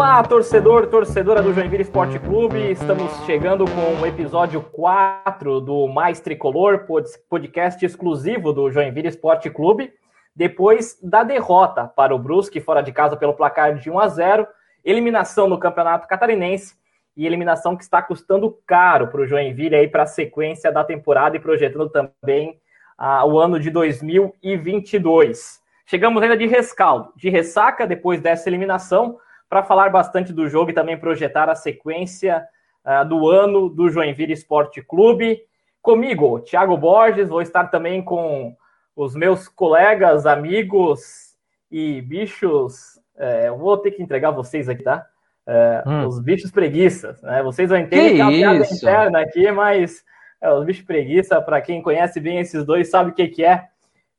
Olá, torcedor, torcedora do Joinville Esporte Clube. Estamos chegando com o episódio 4 do Mais Tricolor, podcast exclusivo do Joinville Esporte Clube. Depois da derrota para o Brusque fora de casa pelo placar de 1 a 0, eliminação no Campeonato Catarinense e eliminação que está custando caro para o Joinville aí para a sequência da temporada e projetando também ah, o ano de 2022. Chegamos ainda de rescaldo, de ressaca depois dessa eliminação, para falar bastante do jogo e também projetar a sequência uh, do ano do Joinville Esporte Clube. Comigo, Thiago Borges, vou estar também com os meus colegas, amigos e bichos. É, vou ter que entregar vocês aqui, tá? É, hum. Os bichos preguiças, né? Vocês vão entender que, é uma piada interna aqui, mas é, os bichos preguiça, para quem conhece bem esses dois, sabe o que, que é.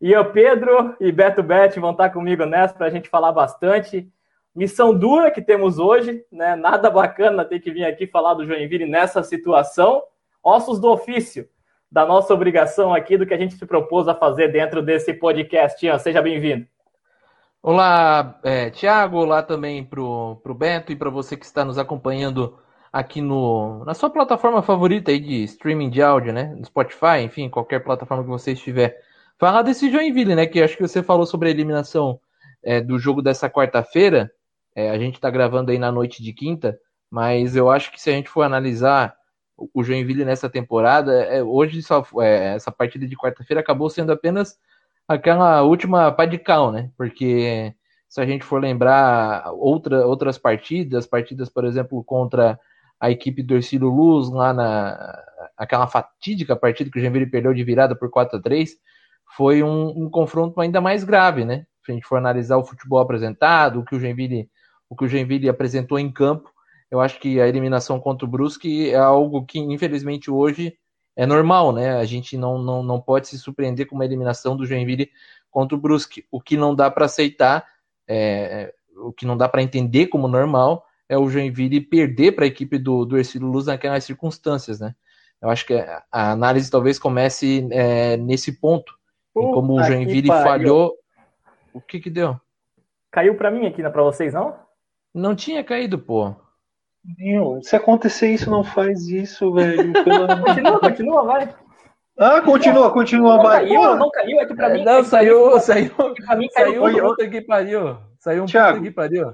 E o Pedro e Beto Bet vão estar comigo nessa para a gente falar bastante. Missão dura que temos hoje, né? Nada bacana ter que vir aqui falar do Joinville nessa situação. Ossos do ofício, da nossa obrigação aqui, do que a gente se propôs a fazer dentro desse podcast. Ian, seja bem-vindo. Olá, é, Tiago, olá também para o Beto e para você que está nos acompanhando aqui no, na sua plataforma favorita aí de streaming de áudio, né? No Spotify, enfim, qualquer plataforma que você estiver Falar desse Joinville, né? Que acho que você falou sobre a eliminação é, do jogo dessa quarta-feira. É, a gente está gravando aí na noite de quinta, mas eu acho que se a gente for analisar o Joinville nessa temporada, é, hoje só, é, essa partida de quarta-feira acabou sendo apenas aquela última pá de cal, né? Porque se a gente for lembrar outra, outras partidas, partidas, por exemplo, contra a equipe do Ercílio Luz, lá na aquela fatídica partida que o Joinville perdeu de virada por 4 a 3 foi um, um, confronto ainda mais grave, né? Se a gente for analisar o futebol apresentado, o que o Joinville, o que o Joinville apresentou em campo, eu acho que a eliminação contra o Brusque é algo que, infelizmente, hoje é normal, né? A gente não, não, não pode se surpreender com uma eliminação do Joinville contra o Brusque. O que não dá para aceitar, é, o que não dá para entender como normal, é o Joinville perder para a equipe do, do Ercílio Luz naquelas circunstâncias, né? Eu acho que a análise talvez comece é, nesse ponto como o Joinville falhou. O que que deu? Caiu para mim aqui, não é pra vocês, não? Não tinha caído, pô. Meu, se acontecer isso, não faz isso, velho. continua, continua, vai. Ah, continua, continua, não vai. Caiu, não caiu, é que pra mim. Não, saiu, saiu. Pra mim saiu um puta que pariu. Saiu um Thiago, puta que pariu.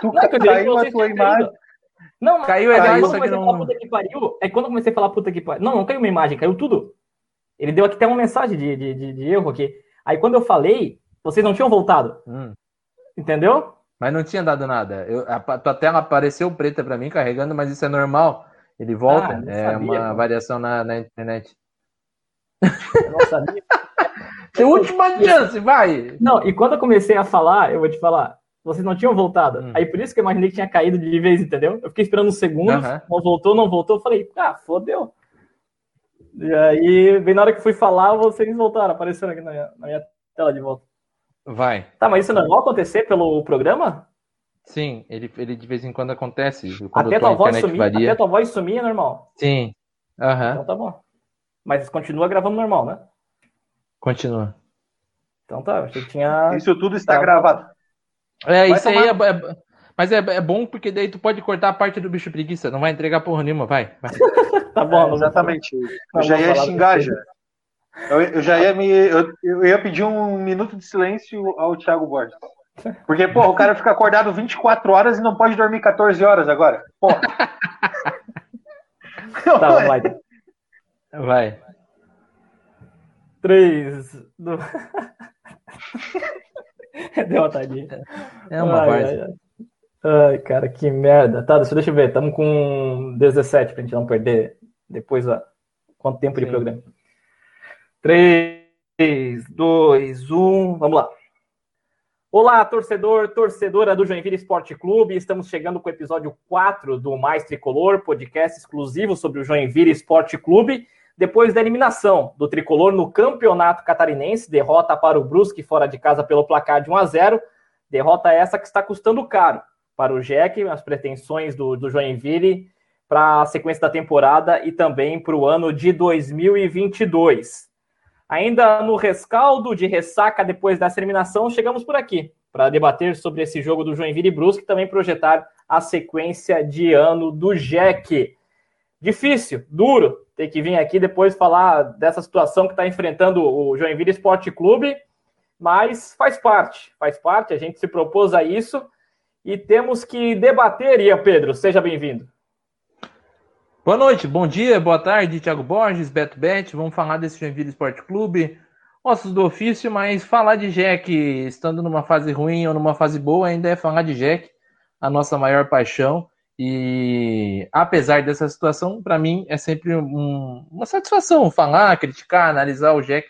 Tu não, caiu a tua imagem. Não, caiu, é caiu, só que não... Puta que pariu, é quando eu comecei a falar puta que pariu. Não, não caiu uma imagem, caiu tudo. Ele deu aqui até uma mensagem de, de, de, de erro aqui. Aí quando eu falei, vocês não tinham voltado. Hum. Entendeu? Mas não tinha dado nada. Eu, a, tua tela apareceu preta para mim carregando, mas isso é normal. Ele volta. Ah, é sabia, uma variação na, na internet. Eu não sabia. última chance, vai! Não, e quando eu comecei a falar, eu vou te falar, vocês não tinham voltado. Hum. Aí por isso que eu imaginei que tinha caído de vez, entendeu? Eu fiquei esperando um segundo, uh -huh. não voltou, não voltou. Eu falei, ah, fodeu. E aí, bem na hora que fui falar, vocês voltaram, apareceram aqui na minha, na minha tela de volta. Vai. Tá, mas isso não é normal acontecer pelo programa? Sim, ele, ele de vez em quando acontece. Quando até, tua voz sumir, varia. até tua voz sumir é normal? Sim. Uhum. Então tá bom. Mas continua gravando normal, né? Continua. Então tá, achei que tinha. Isso tudo está tá. gravado. É, Vai isso tomar... aí é, é, mas é, é bom porque daí tu pode cortar a parte do bicho preguiça, não vai entregar porra nenhuma, vai. vai. tá bom, é, exatamente. Eu já ia xingar já. Eu, eu, já ia me. Eu, eu, ia pedir um minuto de silêncio ao Thiago Borges. Porque, pô, o cara fica acordado 24 horas e não pode dormir 14 horas agora. Pô. tá, vai. Vai. 3. Do... Deu uma tadinha. É uma parte. Ai, cara, que merda. Tá, deixa eu ver. Estamos com 17 pra gente não perder depois ó, quanto tempo Sim. de programa. 3, 2, 1, vamos lá. Olá, torcedor, torcedora do Joinville Esporte Clube. Estamos chegando com o episódio 4 do Mais Tricolor, podcast exclusivo sobre o Joinville Esporte Clube. Depois da eliminação do Tricolor no Campeonato Catarinense, derrota para o Brusque fora de casa pelo placar de 1 a 0. Derrota essa que está custando caro para o Jack, as pretensões do, do Joinville para a sequência da temporada e também para o ano de 2022. Ainda no rescaldo de ressaca depois dessa eliminação, chegamos por aqui para debater sobre esse jogo do Joinville e Brusque e também projetar a sequência de ano do Jack. Difícil, duro ter que vir aqui depois falar dessa situação que está enfrentando o Joinville Esporte Clube, mas faz parte, faz parte, a gente se propôs a isso e temos que debater, Ian Pedro. Seja bem-vindo. Boa noite, bom dia, boa tarde, Thiago Borges, Beto Bet. Vamos falar desse Joinville Esporte Clube, ossos do ofício, mas falar de Jack estando numa fase ruim ou numa fase boa ainda é falar de Jack, a nossa maior paixão. E apesar dessa situação, para mim é sempre um, uma satisfação falar, criticar, analisar o Jack.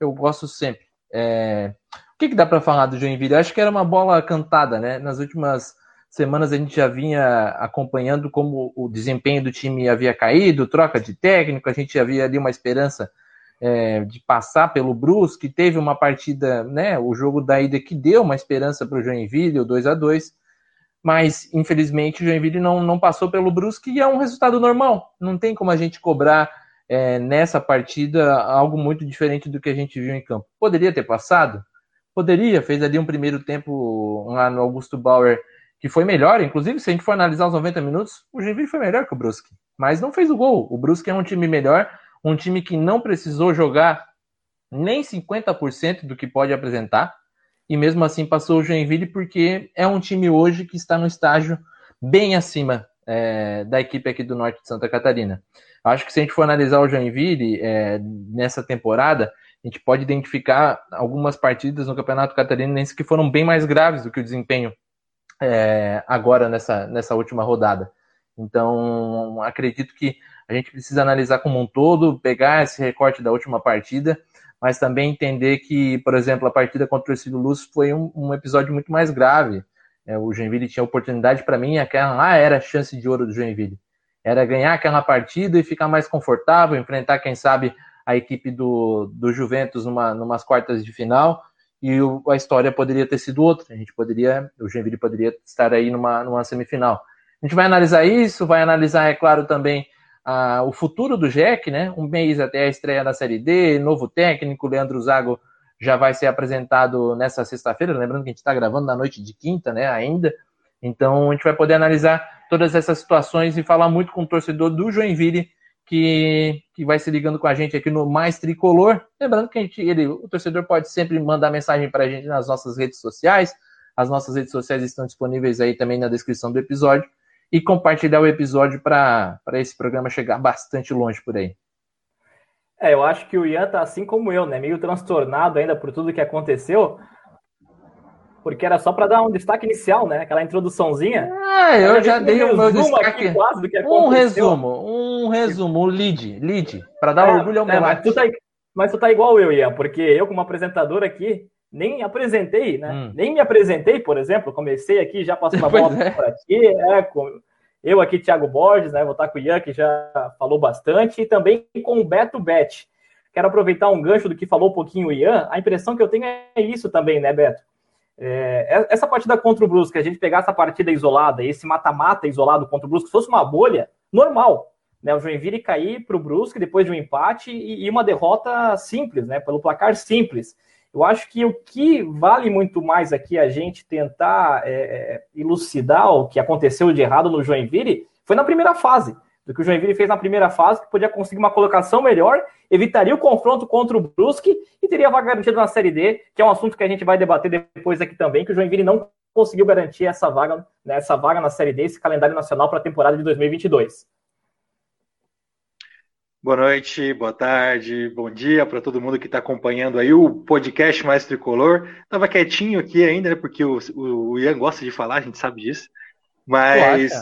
Eu gosto sempre. É... O que, que dá para falar do Joinville? Acho que era uma bola cantada, né? Nas últimas semanas a gente já vinha acompanhando como o desempenho do time havia caído, troca de técnico, a gente havia ali uma esperança é, de passar pelo Brusque, teve uma partida, né, o jogo da ida que deu uma esperança para o Joinville, o 2 a 2 mas infelizmente o Joinville não, não passou pelo Brusque e é um resultado normal, não tem como a gente cobrar é, nessa partida algo muito diferente do que a gente viu em campo. Poderia ter passado? Poderia, fez ali um primeiro tempo lá no Augusto Bauer que foi melhor, inclusive se a gente for analisar os 90 minutos, o Joinville foi melhor que o Brusque, mas não fez o gol. O Brusque é um time melhor, um time que não precisou jogar nem 50% do que pode apresentar, e mesmo assim passou o Joinville porque é um time hoje que está no estágio bem acima é, da equipe aqui do norte de Santa Catarina. Acho que se a gente for analisar o Joinville é, nessa temporada, a gente pode identificar algumas partidas no Campeonato Catarinense que foram bem mais graves do que o desempenho é, agora nessa, nessa última rodada. Então, acredito que a gente precisa analisar como um todo, pegar esse recorte da última partida, mas também entender que, por exemplo, a partida contra o Ercílio Luz foi um, um, episódio muito mais grave. É, o Joinville tinha oportunidade para mim, aquela lá era a chance de ouro do Joinville. Era ganhar aquela partida e ficar mais confortável, enfrentar, quem sabe, a equipe do, do Juventus numa, numas quartas de final e o, a história poderia ter sido outra. A gente poderia, o Joinville poderia estar aí numa, numa semifinal. A gente vai analisar isso, vai analisar, é claro, também ah, o futuro do Jack, né? Um mês até a estreia da Série D, novo técnico, Leandro Zago já vai ser apresentado nessa sexta-feira, lembrando que a gente está gravando na noite de quinta, né? Ainda. Então a gente vai poder analisar todas essas situações e falar muito com o torcedor do Joinville que, que vai se ligando com a gente aqui no Mais Tricolor. Lembrando que a gente, ele, o torcedor pode sempre mandar mensagem para a gente nas nossas redes sociais. As nossas redes sociais estão disponíveis aí também na descrição do episódio e compartilhar o episódio para esse programa chegar bastante longe por aí. É, eu acho que o Ian tá assim como eu, né? Meio transtornado ainda por tudo que aconteceu. Porque era só para dar um destaque inicial, né? Aquela introduçãozinha. Ah, eu já dei o meu destaque. um resumo, um resumo, um lead, lead, para dar é, orgulho ao é, meu mas tu, tá, mas tu tá igual eu, Ian, porque eu, como apresentador aqui, nem apresentei, né? Hum. Nem me apresentei, por exemplo. Comecei aqui, já passou uma bola é. para ti. É, com... Eu aqui, Thiago Borges, né? Vou estar com o Ian, que já falou bastante, e também com o Beto Bet. Quero aproveitar um gancho do que falou um pouquinho o Ian. A impressão que eu tenho é isso também, né, Beto? É, essa partida contra o Brusque, a gente pegar essa partida isolada, esse mata-mata isolado contra o Brusque, se fosse uma bolha, normal. Né, o Joinville cair para o Brusque depois de um empate e, e uma derrota simples, né, pelo placar simples. Eu acho que o que vale muito mais aqui a gente tentar é, é, elucidar o que aconteceu de errado no Joinville foi na primeira fase. Do que o Joinville fez na primeira fase, que podia conseguir uma colocação melhor, evitaria o confronto contra o Brusque e teria vaga garantida na Série D, que é um assunto que a gente vai debater depois aqui também, que o Joinville não conseguiu garantir essa vaga, né, essa vaga na Série D, esse calendário nacional para a temporada de 2022. Boa noite, boa tarde, bom dia para todo mundo que está acompanhando aí o podcast Mais Tricolor. Tava quietinho aqui ainda, né, porque o, o Ian gosta de falar, a gente sabe disso. Mas.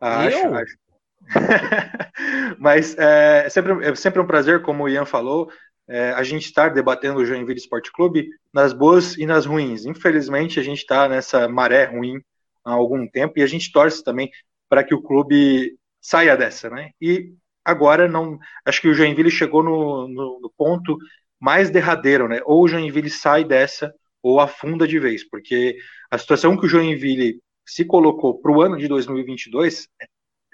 Acho, acho. Mas é, sempre, é sempre um prazer, como o Ian falou, é, a gente estar debatendo o Joinville Esporte Clube nas boas e nas ruins. Infelizmente, a gente está nessa maré ruim há algum tempo e a gente torce também para que o clube saia dessa, né? E agora não. Acho que o Joinville chegou no, no, no ponto mais derradeiro, né? Ou o Joinville sai dessa ou afunda de vez, porque a situação que o Joinville se colocou para o ano de 2022 é,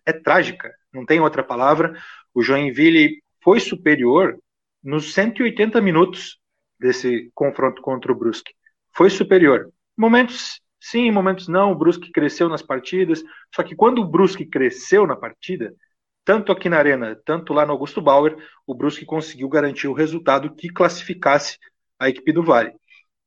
é trágica, não tem outra palavra. O Joinville foi superior nos 180 minutos desse confronto contra o Brusque. Foi superior, momentos sim, momentos não. O Brusque cresceu nas partidas. Só que quando o Brusque cresceu na partida, tanto aqui na Arena, tanto lá no Augusto Bauer, o Brusque conseguiu garantir o resultado que classificasse a equipe do Vale.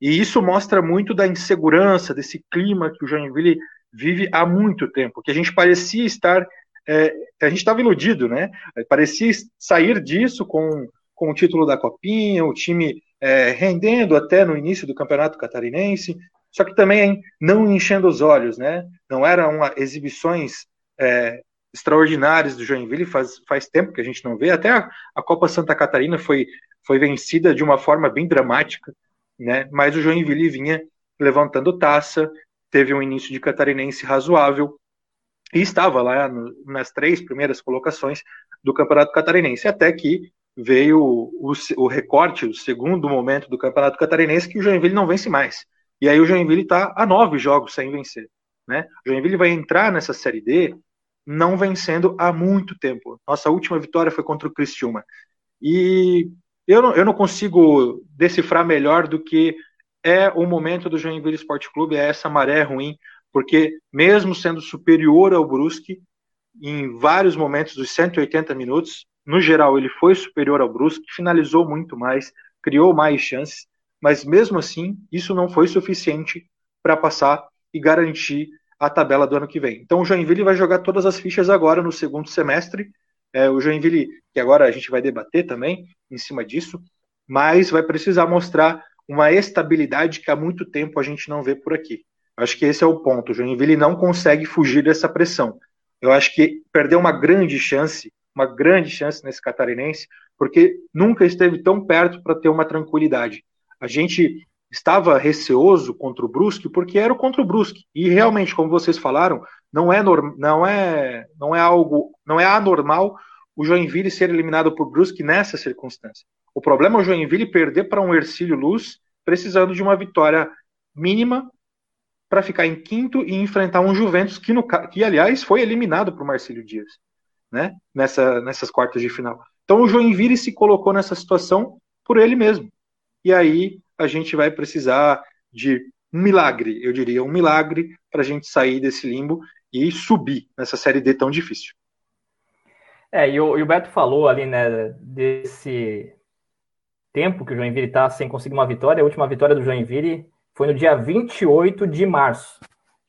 E isso mostra muito da insegurança, desse clima que o Joinville vive há muito tempo, que a gente parecia estar, é, a gente estava iludido, né? Parecia sair disso com, com o título da Copinha, o time é, rendendo até no início do Campeonato Catarinense, só que também não enchendo os olhos, né? Não eram exibições é, extraordinárias do Joinville, faz, faz tempo que a gente não vê, até a, a Copa Santa Catarina foi, foi vencida de uma forma bem dramática, né? Mas o Joinville vinha levantando taça, teve um início de catarinense razoável e estava lá no, nas três primeiras colocações do Campeonato Catarinense, até que veio o, o, recorte, o segundo momento do Campeonato Catarinense, que o Joinville não vence mais. E aí o Joinville está a nove jogos sem vencer. Né? O Joinville vai entrar nessa Série D não vencendo há muito tempo. Nossa última vitória foi contra o Criciúma. E eu não, eu não consigo decifrar melhor do que é o momento do Joinville Esporte Clube, é essa maré ruim, porque mesmo sendo superior ao Brusque, em vários momentos dos 180 minutos, no geral ele foi superior ao Brusque, finalizou muito mais, criou mais chances, mas mesmo assim isso não foi suficiente para passar e garantir a tabela do ano que vem. Então o Joinville vai jogar todas as fichas agora no segundo semestre é, o Joinville, que agora a gente vai debater também em cima disso, mas vai precisar mostrar uma estabilidade que há muito tempo a gente não vê por aqui. Acho que esse é o ponto. O Joinville não consegue fugir dessa pressão. Eu acho que perdeu uma grande chance, uma grande chance nesse catarinense, porque nunca esteve tão perto para ter uma tranquilidade. A gente estava receoso contra o Brusque porque era o contra o Brusque. E realmente, como vocês falaram, não é, norm, não é, não é algo, não é anormal o Joinville ser eliminado por Brusque nessa circunstância. O problema é o Joinville perder para um Ercílio Luz, precisando de uma vitória mínima para ficar em quinto e enfrentar um Juventus que, no, que aliás, foi eliminado por Marcílio Dias, né? Nessa, nessas quartas de final. Então o Joinville se colocou nessa situação por ele mesmo. E aí a gente vai precisar de um milagre, eu diria, um milagre para a gente sair desse limbo e subir nessa série D tão difícil. É, e o, e o Beto falou ali, né, desse tempo que o Joinville está sem conseguir uma vitória. A última vitória do Joinville foi no dia 28 de março.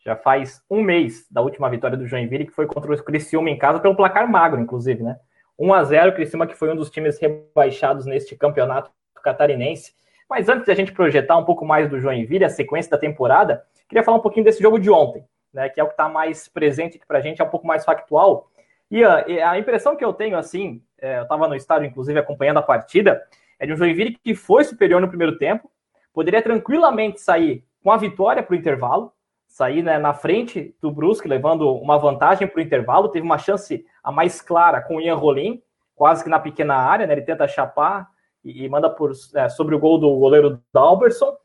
Já faz um mês da última vitória do Joinville, que foi contra o Criciúma em casa, pelo placar magro, inclusive, né? 1 a 0 Criciúma, que foi um dos times rebaixados neste campeonato catarinense. Mas antes de a gente projetar um pouco mais do Joinville, a sequência da temporada, queria falar um pouquinho desse jogo de ontem né, que é o que está mais presente aqui para a gente, é um pouco mais factual. E a, a impressão que eu tenho, assim, é, eu estava no estádio, inclusive, acompanhando a partida, é de um Joinville que foi superior no primeiro tempo, poderia tranquilamente sair com a vitória para o intervalo, sair né, na frente do Brusque, levando uma vantagem para o intervalo, teve uma chance a mais clara com o Ian Rolim, quase que na pequena área, né, ele tenta chapar e, e manda por, é, sobre o gol do goleiro Dalberson,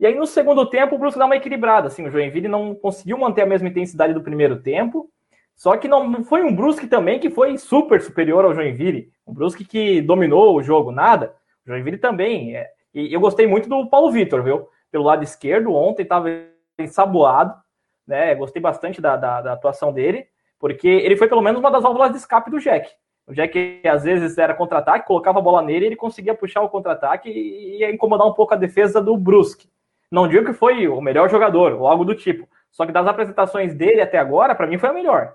e aí, no segundo tempo, o Brusque dá uma equilibrada. Assim, o Joinville não conseguiu manter a mesma intensidade do primeiro tempo. Só que não foi um Brusque também que foi super superior ao Joinville. Um Brusque que dominou o jogo, nada. O Joinville também. É. E eu gostei muito do Paulo Vitor, viu? Pelo lado esquerdo, ontem estava ensaboado. Né? Gostei bastante da, da, da, atuação dele, porque ele foi pelo menos uma das válvulas de escape do Jack. O Jack às vezes era contra-ataque, colocava a bola nele, ele conseguia puxar o contra-ataque e ia incomodar um pouco a defesa do Brusque. Não digo que foi o melhor jogador ou algo do tipo. Só que das apresentações dele até agora, para mim foi a melhor.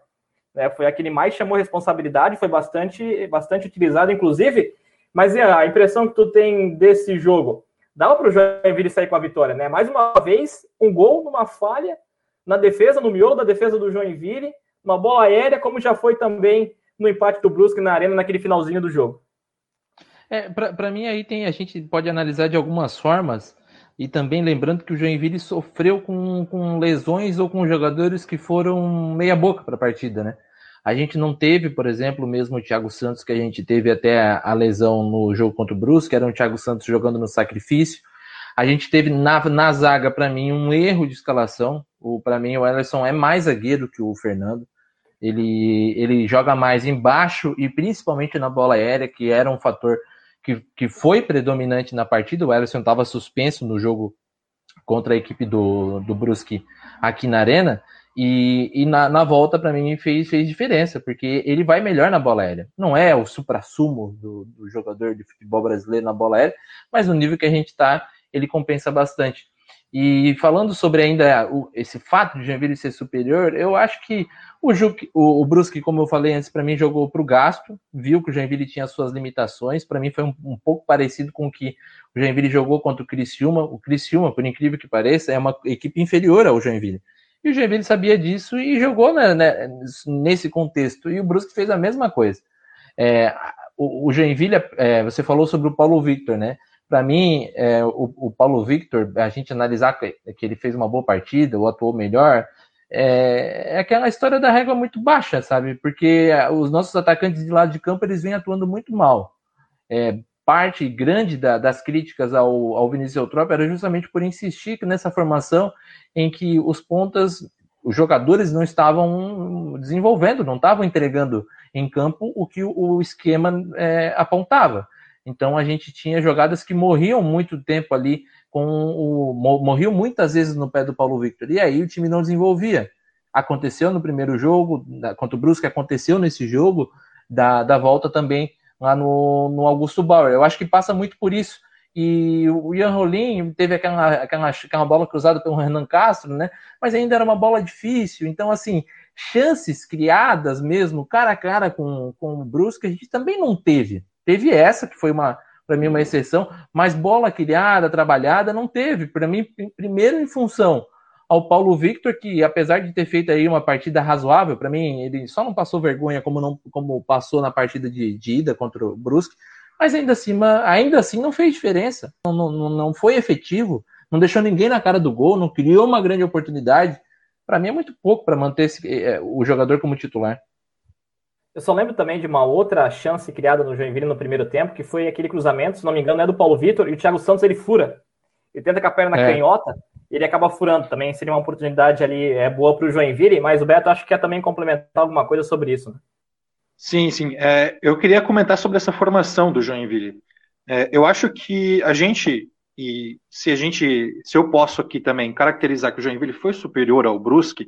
É, foi a que mais chamou responsabilidade, foi bastante, bastante utilizado, inclusive. Mas a impressão que tu tem desse jogo? Dava para o Joinville sair com a vitória, né? Mais uma vez, um gol numa falha na defesa, no miolo da defesa do Joinville, uma bola aérea, como já foi também no empate do Brusque na arena naquele finalzinho do jogo. É, para mim aí tem a gente pode analisar de algumas formas e também lembrando que o Joinville sofreu com, com lesões ou com jogadores que foram meia-boca para a partida, né? A gente não teve, por exemplo, mesmo o Thiago Santos, que a gente teve até a lesão no jogo contra o Brusque, era um Thiago Santos jogando no sacrifício. A gente teve na, na zaga, para mim, um erro de escalação. Para mim, o Ellison é mais zagueiro que o Fernando. Ele, ele joga mais embaixo e principalmente na bola aérea, que era um fator que, que foi predominante na partida. O Ellison estava suspenso no jogo contra a equipe do, do Brusque aqui na Arena. E, e na, na, volta, para mim, fez, fez diferença, porque ele vai melhor na bola aérea. Não é o supra-sumo do, do, jogador de futebol brasileiro na bola aérea, mas no nível que a gente está, ele compensa bastante. E falando sobre ainda o, esse fato de Joinville ser superior, eu acho que o, Juque, o, o Brusque, como eu falei antes, para mim jogou para o gasto, viu que o Joinville tinha suas limitações. Para mim foi um, um, pouco parecido com o que o Joinville jogou contra o Criciúma. O Criciúma, por incrível que pareça, é uma equipe inferior ao Joinville. E o Joinville sabia disso e jogou né, né, nesse contexto. E o Brusque fez a mesma coisa. É, o, o Joinville, é, você falou sobre o Paulo Victor, né? Para mim, é, o, o, Paulo Victor, a gente analisar que, que, ele fez uma boa partida, ou atuou melhor, é, é, aquela história da régua muito baixa, sabe? Porque os nossos atacantes de lado de campo, eles vêm atuando muito mal. Parte grande da, das críticas ao, ao Vinícius Eutrópio era justamente por insistir nessa formação em que os pontas, os jogadores não estavam desenvolvendo, não estavam entregando em campo o que o, o esquema é, apontava. Então a gente tinha jogadas que morriam muito tempo ali com o morriam muitas vezes no pé do Paulo Victor. E aí o time não desenvolvia. Aconteceu no primeiro jogo contra o Brusque, aconteceu nesse jogo da, da volta também lá no, no Augusto Bauer. Eu acho que passa muito por isso. E o Ian Rolim teve aquela, aquela, aquela bola cruzada pelo Renan Castro, né? Mas ainda era uma bola difícil. Então, assim, chances criadas mesmo, cara a cara com, com o Brusque, a gente também não teve. Teve essa, que foi uma para mim uma exceção, mas bola criada, trabalhada, não teve. Para mim, primeiro em função ao Paulo Victor, que apesar de ter feito aí uma partida razoável, para mim ele só não passou vergonha como não como passou na partida de, de ida contra o Brusque, mas ainda assim, ainda assim não fez diferença, não, não, não foi efetivo, não deixou ninguém na cara do gol, não criou uma grande oportunidade. Para mim é muito pouco para manter esse, é, o jogador como titular. Eu só lembro também de uma outra chance criada no Joinville no primeiro tempo, que foi aquele cruzamento, se não me engano, é do Paulo Vitor, e o Thiago Santos ele fura. Ele tenta com a perna é. canhota, ele acaba furando também. Seria uma oportunidade ali é, boa para o Joinville, mas o Beto acho que quer também complementar alguma coisa sobre isso. Né? Sim, sim. É, eu queria comentar sobre essa formação do Joinville. É, eu acho que a gente, e se a gente, se eu posso aqui também caracterizar que o Joinville foi superior ao Brusque,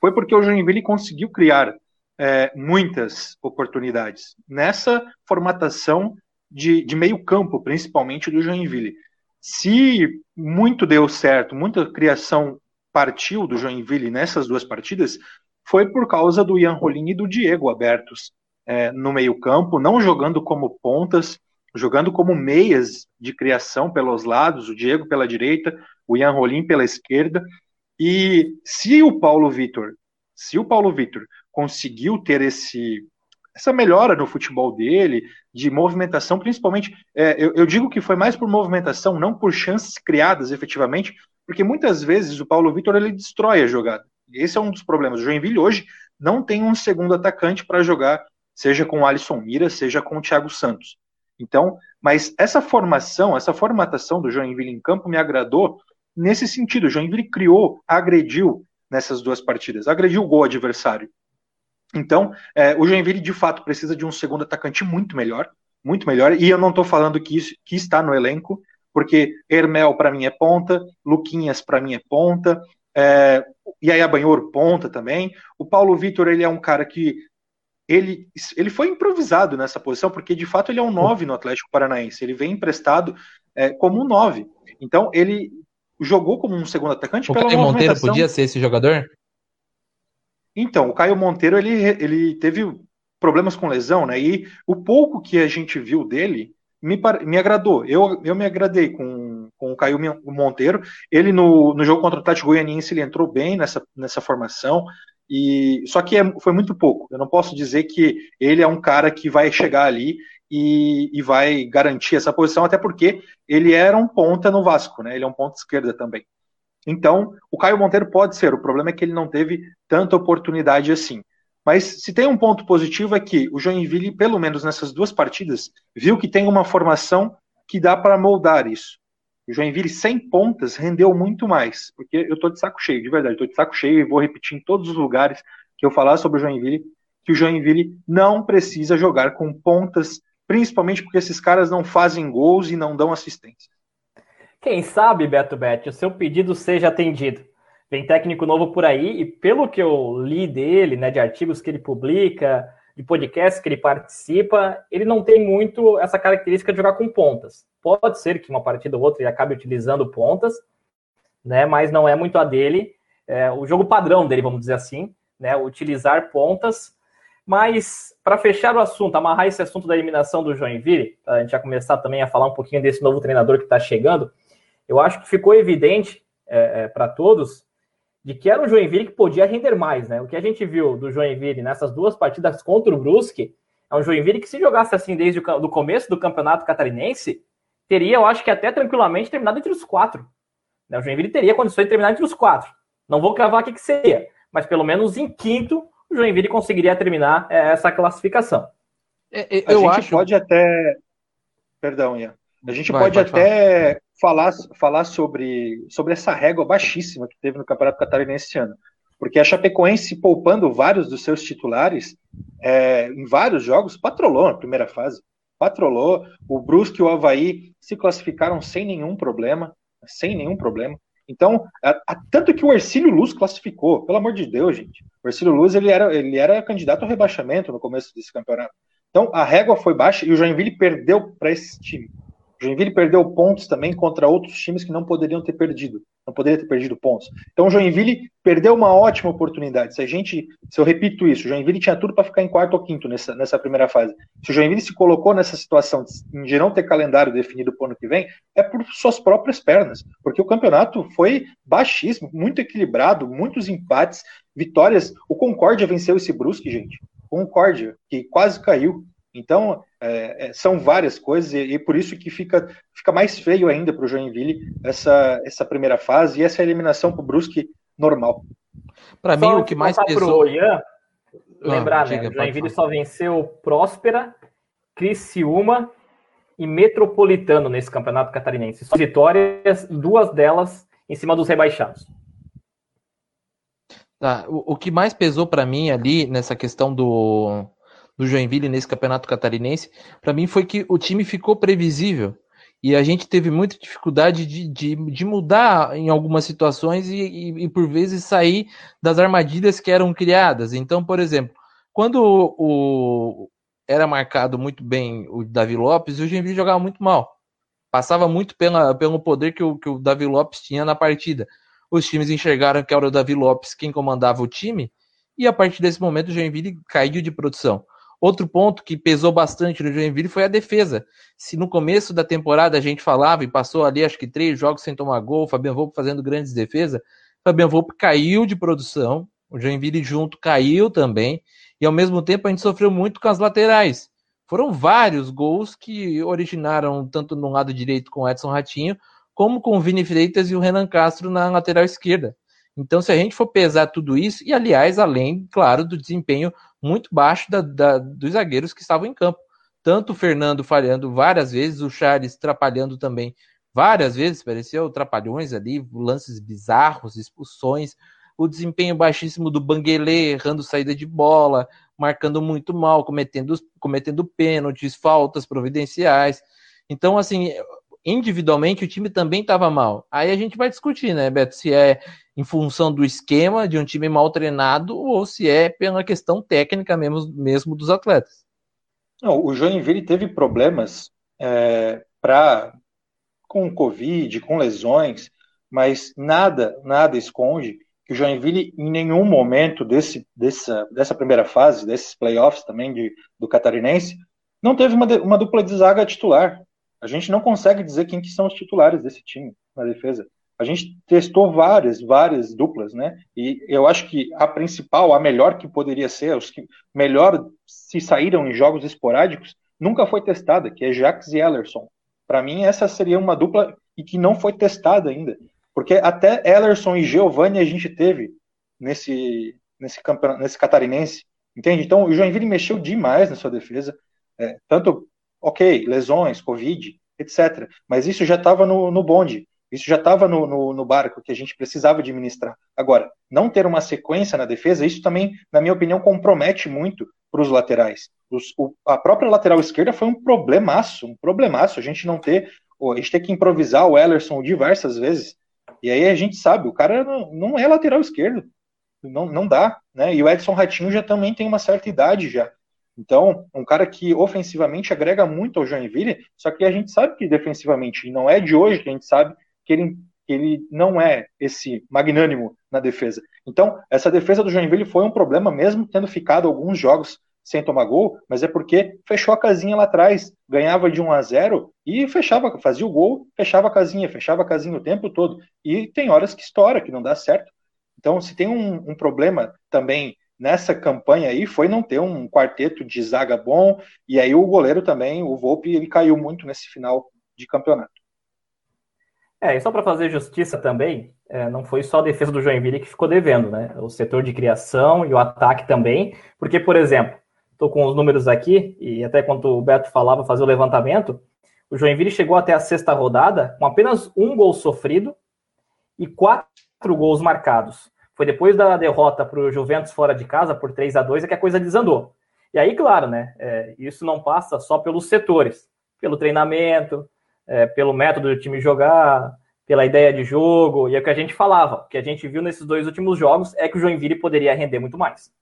foi porque o Joinville conseguiu criar é, muitas oportunidades nessa formatação de, de meio campo, principalmente do Joinville. Se muito deu certo, muita criação partiu do Joinville nessas duas partidas, foi por causa do Ian Rolim e do Diego abertos é, no meio campo, não jogando como pontas, jogando como meias de criação pelos lados, o Diego pela direita, o Ian Rolim pela esquerda, e se o Paulo Vitor, se o Paulo Vitor conseguiu ter esse essa melhora no futebol dele, de movimentação, principalmente, é, eu, eu, digo que foi mais por movimentação, não por chances criadas efetivamente, porque muitas vezes o Paulo Vitor ele destrói a jogada. Esse é um dos problemas. O Joinville hoje não tem um segundo atacante para jogar, seja com o Alisson Mira, seja com o Thiago Santos. Então, mas essa formação, essa formatação do Joinville em campo me agradou nesse sentido. O Joinville criou, agrediu nessas duas partidas, agrediu o gol adversário. Então, é, o Joinville de fato precisa de um segundo atacante muito melhor, muito melhor. E eu não estou falando que isso que está no elenco, porque Hermel para mim é ponta, Luquinhas para mim é ponta, é, e aí a Banhor ponta também. O Paulo Vitor ele é um cara que ele, ele foi improvisado nessa posição, porque de fato ele é um 9 no Atlético Paranaense. Ele vem emprestado é, como um 9. Então ele jogou como um segundo atacante. O Caio Monteiro podia ser esse jogador? Então, o Caio Monteiro ele, ele teve problemas com lesão, né? E o pouco que a gente viu dele me, me agradou. Eu, eu me agradei com, com o Caio Monteiro. Ele no, no jogo contra o Atlético Goianiense ele entrou bem nessa, nessa formação. E só que é, foi muito pouco. Eu não posso dizer que ele é um cara que vai chegar ali e, e vai garantir essa posição, até porque ele era um ponta no Vasco, né? Ele é um ponta esquerda também. Então, o Caio Monteiro pode ser, o problema é que ele não teve tanta oportunidade assim. Mas se tem um ponto positivo é que o Joinville, pelo menos nessas duas partidas, viu que tem uma formação que dá para moldar isso. O Joinville sem pontas rendeu muito mais, porque eu estou de saco cheio, de verdade, estou de saco cheio e vou repetir em todos os lugares que eu falar sobre o Joinville, que o Joinville não precisa jogar com pontas, principalmente porque esses caras não fazem gols e não dão assistência. Quem sabe, Beto Bet, o seu pedido seja atendido. Tem técnico novo por aí e pelo que eu li dele, né, de artigos que ele publica, de podcasts que ele participa, ele não tem muito essa característica de jogar com pontas. Pode ser que uma partida ou outra ele acabe utilizando pontas, né, mas não é muito a dele. É, o jogo padrão dele, vamos dizer assim, né, utilizar pontas. Mas, para fechar o assunto, amarrar esse assunto da eliminação do Joinville, a gente já começar também a falar um pouquinho desse novo treinador que está chegando, eu acho que ficou evidente é, é, para todos de que era um Joinville que podia render mais, né? O que a gente viu do Joinville nessas duas partidas contra o Brusque é um Joinville que se jogasse assim desde o do começo do campeonato catarinense, teria, eu acho que até tranquilamente terminado entre os quatro. Né? O Joinville teria condições de terminar entre os quatro. Não vou cravar aqui que seria, mas pelo menos em quinto o Joinville conseguiria terminar é, essa classificação. É, é, eu a gente acho... pode até. Perdão, Ian. A gente Vai, pode, pode, até falar, falar sobre, sobre essa régua baixíssima que teve no Campeonato Catarinense esse ano. Porque a Chapecoense, poupando vários dos seus titulares, é, em vários jogos, patrolou na primeira fase. Patrolou. O Brusque e o Havaí se classificaram sem nenhum problema. Sem nenhum problema. Então, a, a, tanto que o Ercílio Luz classificou, pelo amor de Deus, gente. O Ercílio Luz ele era, ele era candidato ao rebaixamento no começo desse campeonato. Então, a régua foi baixa e o Joinville perdeu para esse time. Joinville perdeu pontos também contra outros times que não poderiam ter perdido, não poderia ter perdido pontos. Então o Joinville perdeu uma ótima oportunidade. Se a gente, se eu repito isso, o Joinville tinha tudo para ficar em quarto ou quinto nessa, nessa primeira fase. Se o Joinville se colocou nessa situação de não ter calendário definido para o ano que vem, é por suas próprias pernas, porque o campeonato foi baixíssimo, muito equilibrado, muitos empates, vitórias. O Concórdia venceu esse Brusque, gente. Concórdia, que quase caiu. Então, é, é, são várias coisas, e, e, por isso que fica, fica mais feio ainda para o Joinville essa, essa primeira fase e essa eliminação para o Brusque normal. Para mim, o que mais pesou... Ian, lembrar, ah, né? O Joinville só venceu Próspera, Criciúma e Metropolitano nesse campeonato catarinense. Só vitórias, duas delas em cima dos rebaixados. Tá, o, o que mais pesou para mim ali nessa questão do do Joinville nesse campeonato catarinense, para mim foi que o time ficou previsível. E a gente teve muita dificuldade de, de, de mudar em algumas situações e, e, e, por vezes sair das armadilhas que eram criadas. Então, por exemplo, quando o, o era marcado muito bem o Davi Lopes, o Joinville jogava muito mal. Passava muito pela, pelo poder que o, que o Davi Lopes tinha na partida. Os times enxergaram que era o Davi Lopes quem comandava o time, e a partir desse momento o Joinville caiu de produção. Outro ponto que pesou bastante no Joinville foi a defesa. Se no começo da temporada a gente falava e passou ali acho que três jogos sem tomar gol, o Fabian Volpe fazendo grandes defesas, o Fabian Volpe caiu de produção, o Joinville junto caiu também, e ao mesmo tempo a gente sofreu muito com as laterais. Foram vários gols que originaram tanto no lado direito com o Edson Ratinho, como com o Vini Freitas e o Renan Castro na lateral esquerda. Então, se a gente for pesar tudo isso, e aliás, além, claro, do desempenho muito baixo da, da, dos zagueiros que estavam em campo. Tanto o Fernando falhando várias vezes, o Charles atrapalhando também várias vezes, pareceu trapalhões ali, lances bizarros, expulsões, o desempenho baixíssimo do Banguele, errando saída de bola, marcando muito mal, cometendo, cometendo pênaltis, faltas providenciais. Então, assim, individualmente o time também estava mal. Aí a gente vai discutir, né, Beto, se é em função do esquema de um time mal treinado ou se é pela questão técnica mesmo, mesmo dos atletas. Não, o Joinville teve problemas é, para com Covid, com lesões, mas nada, nada esconde que o Joinville em nenhum momento desse, dessa, dessa primeira fase, desses playoffs também de, do Catarinense, não teve uma, uma dupla de zaga titular. A gente não consegue dizer quem que são os titulares desse time na defesa. A gente testou várias, várias duplas, né? E eu acho que a principal, a melhor que poderia ser, os que melhor se saíram em jogos esporádicos, nunca foi testada, que é Jax e Ellerson. Para mim, essa seria uma dupla e que não foi testada ainda. Porque até Ellerson e Giovanni a gente teve nesse, nesse, campeonato, nesse catarinense. Entende? Então, o Joinville mexeu demais na sua defesa. É, tanto ok, lesões, Covid, etc. Mas isso já estava no, no bonde, isso já estava no, no, no, barco que a gente precisava administrar. Agora, não ter uma sequência na defesa, isso também, na minha opinião, compromete muito para os laterais. A própria lateral esquerda foi um problemaço, um problemaço, a gente não ter a gente tem que improvisar o Ellerson diversas vezes. E aí a gente sabe, o cara não, não é lateral esquerdo. Não, não dá, né? E o Edson Ratinho já também tem uma certa idade já. Então, um cara que ofensivamente agrega muito ao Joinville, só que a gente sabe que defensivamente, e não é de hoje que a gente sabe que ele, ele não é esse magnânimo na defesa. Então, essa defesa do Joinville foi um problema, mesmo tendo ficado alguns jogos sem tomar gol, mas é porque fechou a casinha lá atrás, ganhava de 1 a 0 e fechava, fazia o gol, fechava a casinha, fechava a casinha o tempo todo. E tem horas que estoura, que não dá certo. Então, se tem um, um problema também nessa campanha aí, foi não ter um quarteto de zaga bom, e aí o goleiro também, o Volpe, ele caiu muito nesse final de campeonato. É, e só para fazer justiça também, é, não foi só a defesa do Joinville que ficou devendo, né? O setor de criação e o ataque também, porque, por exemplo, estou com os números aqui, e até quando o Beto falava fazer o levantamento, o Joinville chegou até a sexta rodada com apenas um gol sofrido e quatro gols marcados. Foi depois da derrota para o Juventus fora de casa por 3 a 2 é que a coisa desandou. E aí, claro, né? É, isso não passa só pelos setores, pelo treinamento, é, pelo método do time jogar, pela ideia de jogo, e é o que a gente falava. O que a gente viu nesses dois últimos jogos é que o Joinville poderia render muito mais.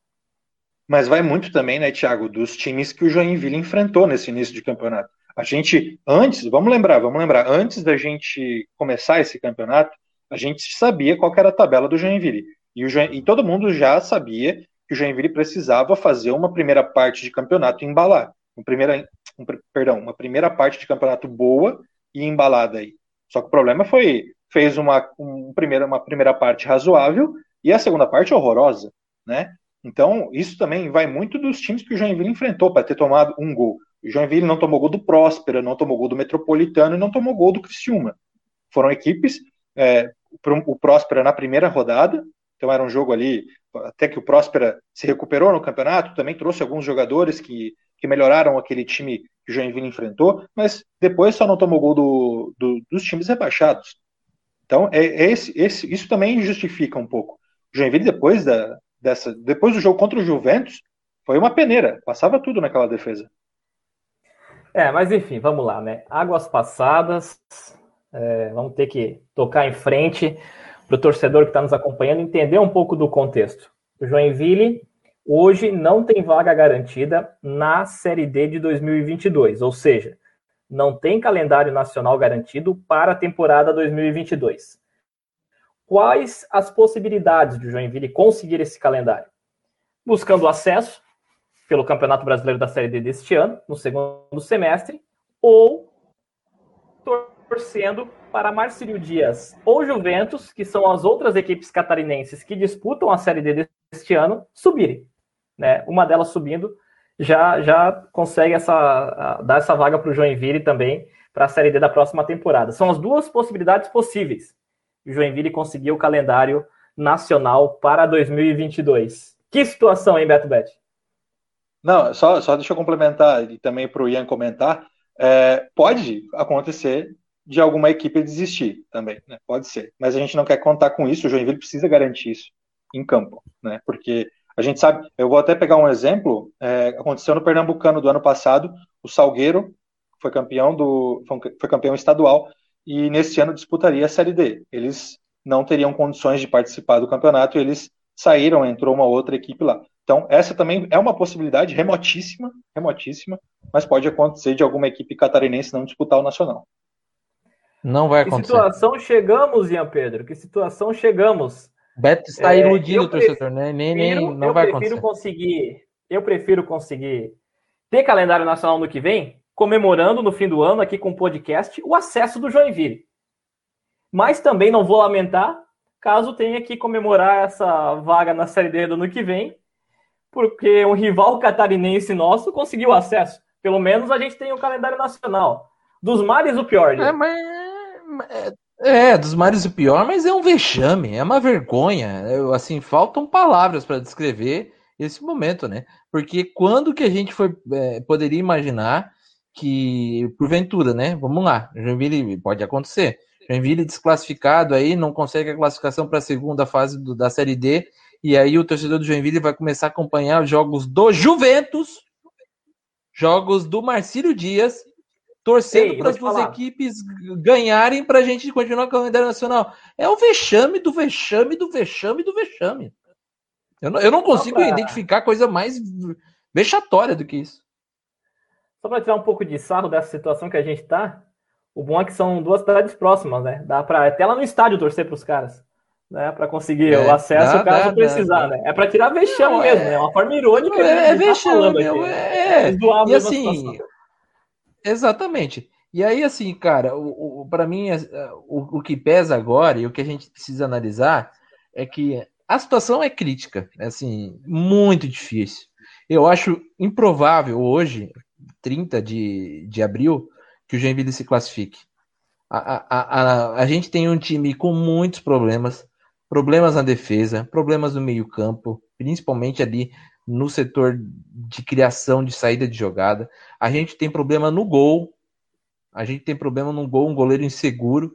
Mas vai muito também, né, Thiago, dos times que o Joinville enfrentou nesse início de campeonato. A gente, antes, vamos lembrar, vamos lembrar, antes da gente começar esse campeonato, a gente sabia qual era a tabela do Joinville. E, o e todo mundo já sabia que o Joinville precisava fazer uma primeira parte de campeonato e embalar. Uma primeira, um, perdão, uma primeira parte de campeonato boa e embalada aí. Só que o problema foi fez uma, um, primeira, uma primeira parte razoável e a segunda parte horrorosa, né? Então, isso também vai muito dos times que o Joinville enfrentou para ter tomado um gol. O Joinville não tomou gol do Próspera, não tomou gol do Metropolitano e não tomou gol do Criciúma. Foram equipes, é, o Próspera na primeira rodada, então era um jogo ali, até que o Próspera se recuperou no campeonato, também trouxe alguns jogadores que, que melhoraram aquele time que o Joinville enfrentou, mas depois só não tomou gol do, do, dos times rebaixados. Então, é, é esse, esse, isso também justifica um pouco. O Joinville, depois da, dessa, depois do jogo contra o Juventus, foi uma peneira, passava tudo naquela defesa. É, mas enfim, vamos lá, né? Águas passadas, é, vamos ter que tocar em frente para o torcedor que está nos acompanhando entender um pouco do contexto. O Joinville hoje não tem vaga garantida na Série D de 2022, ou seja, não tem calendário nacional garantido para a temporada 2022 quais as possibilidades de Joinville conseguir esse calendário? Buscando acesso pelo Campeonato Brasileiro da Série D deste ano, no segundo semestre, ou torcendo para Marcílio Dias ou Juventus, que são as outras equipes catarinenses que disputam a Série D deste ano, subirem. Né? Uma delas subindo já, já consegue essa, dar essa vaga para o Joinville também para a Série D da próxima temporada. São as duas possibilidades possíveis o Joinville conseguiu o calendário nacional para 2022. Que situação, hein, Beto Bet? Não, só, só deixa eu complementar e também para o Ian comentar. É, pode acontecer de alguma equipe desistir também, né? pode ser. Mas a gente não quer contar com isso, o Joinville precisa garantir isso em campo, né? Porque a gente sabe, eu vou até pegar um exemplo, é, aconteceu no Pernambucano do ano passado, o Salgueiro foi campeão do foi campeão estadual e nesse ano disputaria a Série D. Eles não teriam condições de participar do campeonato, eles saíram, entrou uma outra equipe lá. Então, essa também é uma possibilidade remotíssima, remotíssima, mas pode acontecer de alguma equipe catarinense não disputar o Nacional. Não vai acontecer. Que situação chegamos, Ian Pedro? Que situação chegamos? Beto está é, iludindo o torcedor, né? Nem, nem, não eu vai prefiro acontecer. conseguir, eu prefiro conseguir ter calendário nacional no que vem comemorando no fim do ano aqui com o podcast o acesso do Joinville. Mas também não vou lamentar caso tenha que comemorar essa vaga na Série D do ano que vem, porque um rival catarinense nosso conseguiu acesso. Pelo menos a gente tem o um calendário nacional. Dos males, o pior. É, mas... É, é, dos males o pior, mas é um vexame, é uma vergonha. Eu, assim, faltam palavras para descrever esse momento, né? Porque quando que a gente foi, é, poderia imaginar que, porventura, né? Vamos lá, Joinville pode acontecer. Joinville desclassificado aí, não consegue a classificação para a segunda fase do, da Série D, e aí o torcedor do Joinville vai começar a acompanhar os jogos do Juventus, jogos do Marcílio Dias torcendo para as duas falar. equipes ganharem para a gente continuar com a calendário nacional. É o vexame do vexame do vexame do vexame. Eu não, eu não consigo pra... identificar coisa mais vexatória do que isso. Só para tirar um pouco de sarro dessa situação que a gente está, o bom é que são duas cidades próximas, né? Dá para até lá no estádio torcer para os caras né, para conseguir é, o acesso dá, caso dá, precisar, dá, né? É para tirar vexame não, mesmo, é, né? É uma forma irônica. É, é vexame, tá é, é, e assim, situação. Exatamente. E aí, assim, cara, o, o para mim, o, o que pesa agora e o que a gente precisa analisar é que a situação é crítica, é assim, muito difícil. Eu acho improvável hoje, 30 de, de abril, que o Joinville se classifique. A, a, a, a, gente tem um time com muitos problemas problemas na defesa, problemas no meio-campo, principalmente ali no setor de criação de saída de jogada. A gente tem problema no gol. A gente tem problema no gol, um goleiro inseguro,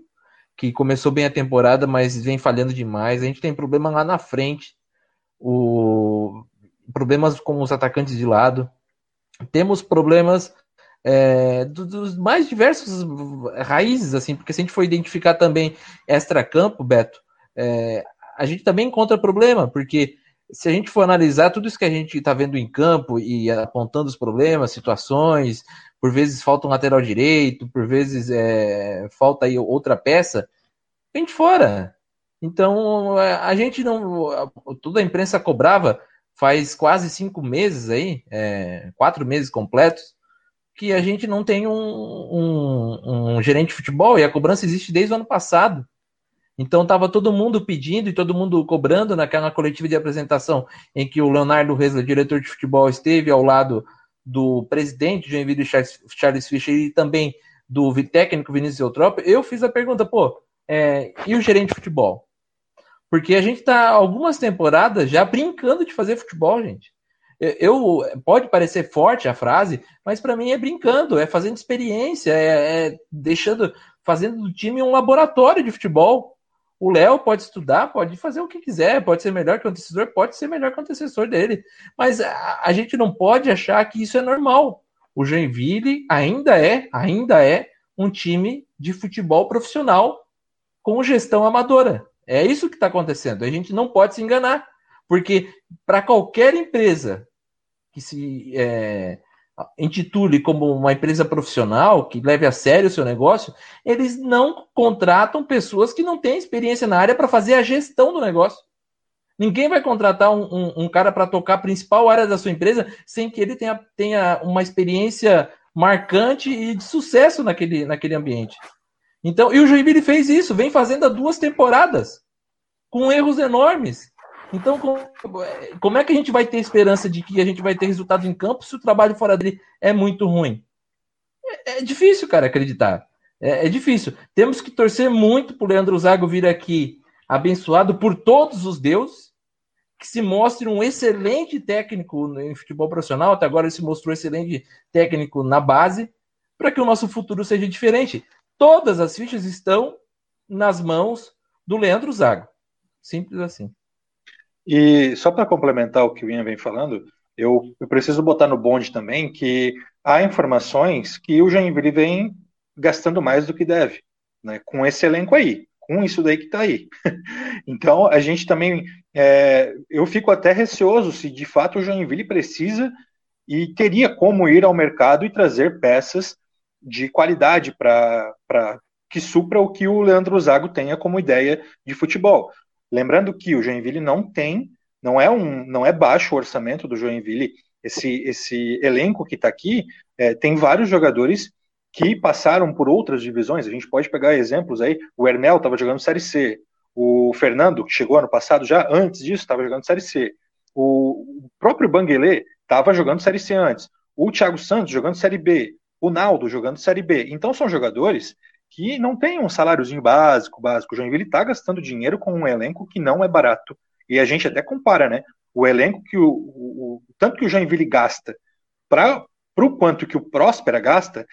que começou bem a temporada, mas vem falhando demais. A gente tem problema lá na frente. O... Problemas com os atacantes de lado. Temos problemas é, dos mais diversos raízes, assim, porque se a gente for identificar também extra-campo, Beto, é, a gente também encontra problema, porque se a gente for analisar tudo isso que a gente está vendo em campo e apontando os problemas, situações, por vezes falta um lateral direito, por vezes é, falta aí outra peça, vem de fora. Então a gente não. Toda a imprensa cobrava faz quase cinco meses aí, é, quatro meses completos, que a gente não tem um, um, um gerente de futebol e a cobrança existe desde o ano passado. Então estava todo mundo pedindo e todo mundo cobrando naquela coletiva de apresentação em que o Leonardo Resla, diretor de futebol, esteve ao lado do presidente de Envio Charles, Charles Fischer e também do técnico Vinícius Eutrópio, eu fiz a pergunta, pô, é, e o gerente de futebol? Porque a gente está algumas temporadas já brincando de fazer futebol, gente. Eu pode parecer forte a frase, mas para mim é brincando, é fazendo experiência, é, é deixando, fazendo do time um laboratório de futebol. O Léo pode estudar, pode fazer o que quiser, pode ser melhor que o antecessor, pode ser melhor que o antecessor dele. Mas a, a gente não pode achar que isso é normal. O Joinville ainda é, ainda é um time de futebol profissional com gestão amadora. É isso que está acontecendo. A gente não pode se enganar, porque para qualquer empresa que se é, intitule como uma empresa profissional, que leve a sério o seu negócio, eles não contratam pessoas que não têm experiência na área para fazer a gestão do negócio. Ninguém vai contratar um, um, um cara para tocar a principal área da sua empresa sem que ele tenha, tenha uma experiência marcante e de sucesso naquele, naquele ambiente. Então, e o Joinville fez isso, vem fazendo há duas temporadas, com erros enormes. Então, como é que a gente vai ter esperança de que a gente vai ter resultado em campo se o trabalho fora dele é muito ruim? É, é difícil, cara, acreditar. É, é, difícil. Temos que torcer muito para Leandro Zago vir aqui abençoado por todos os deuses, que se mostre um excelente técnico em futebol profissional. Até agora ele se mostrou excelente técnico na base, para que o nosso futuro seja diferente. Todas as fichas estão nas mãos do Leandro Zago. Simples assim. E só para complementar o que o Ian vem falando, eu, eu, preciso botar no bonde também que há informações que o Joinville vem gastando mais do que deve, né, com esse elenco aí, com isso daí que está aí. então, a gente também, é, eu fico até receoso se de fato o Joinville precisa e teria como ir ao mercado e trazer peças de qualidade para que supra o que o Leandro Zago tenha como ideia de futebol. Lembrando que o Joinville não tem, não é um, não é baixo o orçamento do Joinville. Esse, esse elenco que está aqui é, tem vários jogadores que passaram por outras divisões. A gente pode pegar exemplos aí. O Ernel estava jogando Série C. O Fernando, que chegou ano passado, já antes disso, estava jogando Série C. O próprio Banguelê estava jogando Série C antes. O Thiago Santos jogando Série B. O Naldo jogando Série B. Então são jogadores que não tem um saláriozinho básico, básico. O Joinville está gastando dinheiro com um elenco que não é barato. E a gente até compara, né? O elenco que o, o, o tanto que o Joinville gasta para o quanto que o Próspera gasta,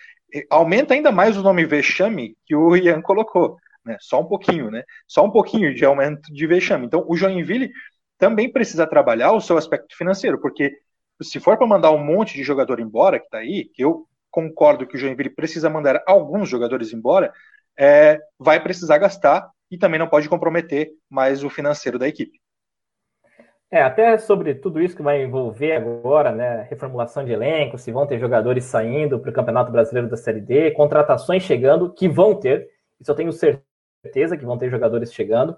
aumenta ainda mais o nome vexame que o Ian colocou, né? Só um pouquinho, né? Só um pouquinho de aumento de vexame. Então, o Joinville também precisa trabalhar o seu aspecto financeiro, porque se for para mandar um monte de jogador embora que está aí, que eu concordo que o Joinville precisa mandar alguns jogadores embora, é, vai precisar gastar e também não pode comprometer mais o financeiro da equipe. É, até sobre tudo isso que vai envolver agora, né? Reformulação de elenco, se vão ter jogadores saindo para o Campeonato Brasileiro da Série D, contratações chegando, que vão ter, isso eu tenho certeza que vão ter jogadores chegando.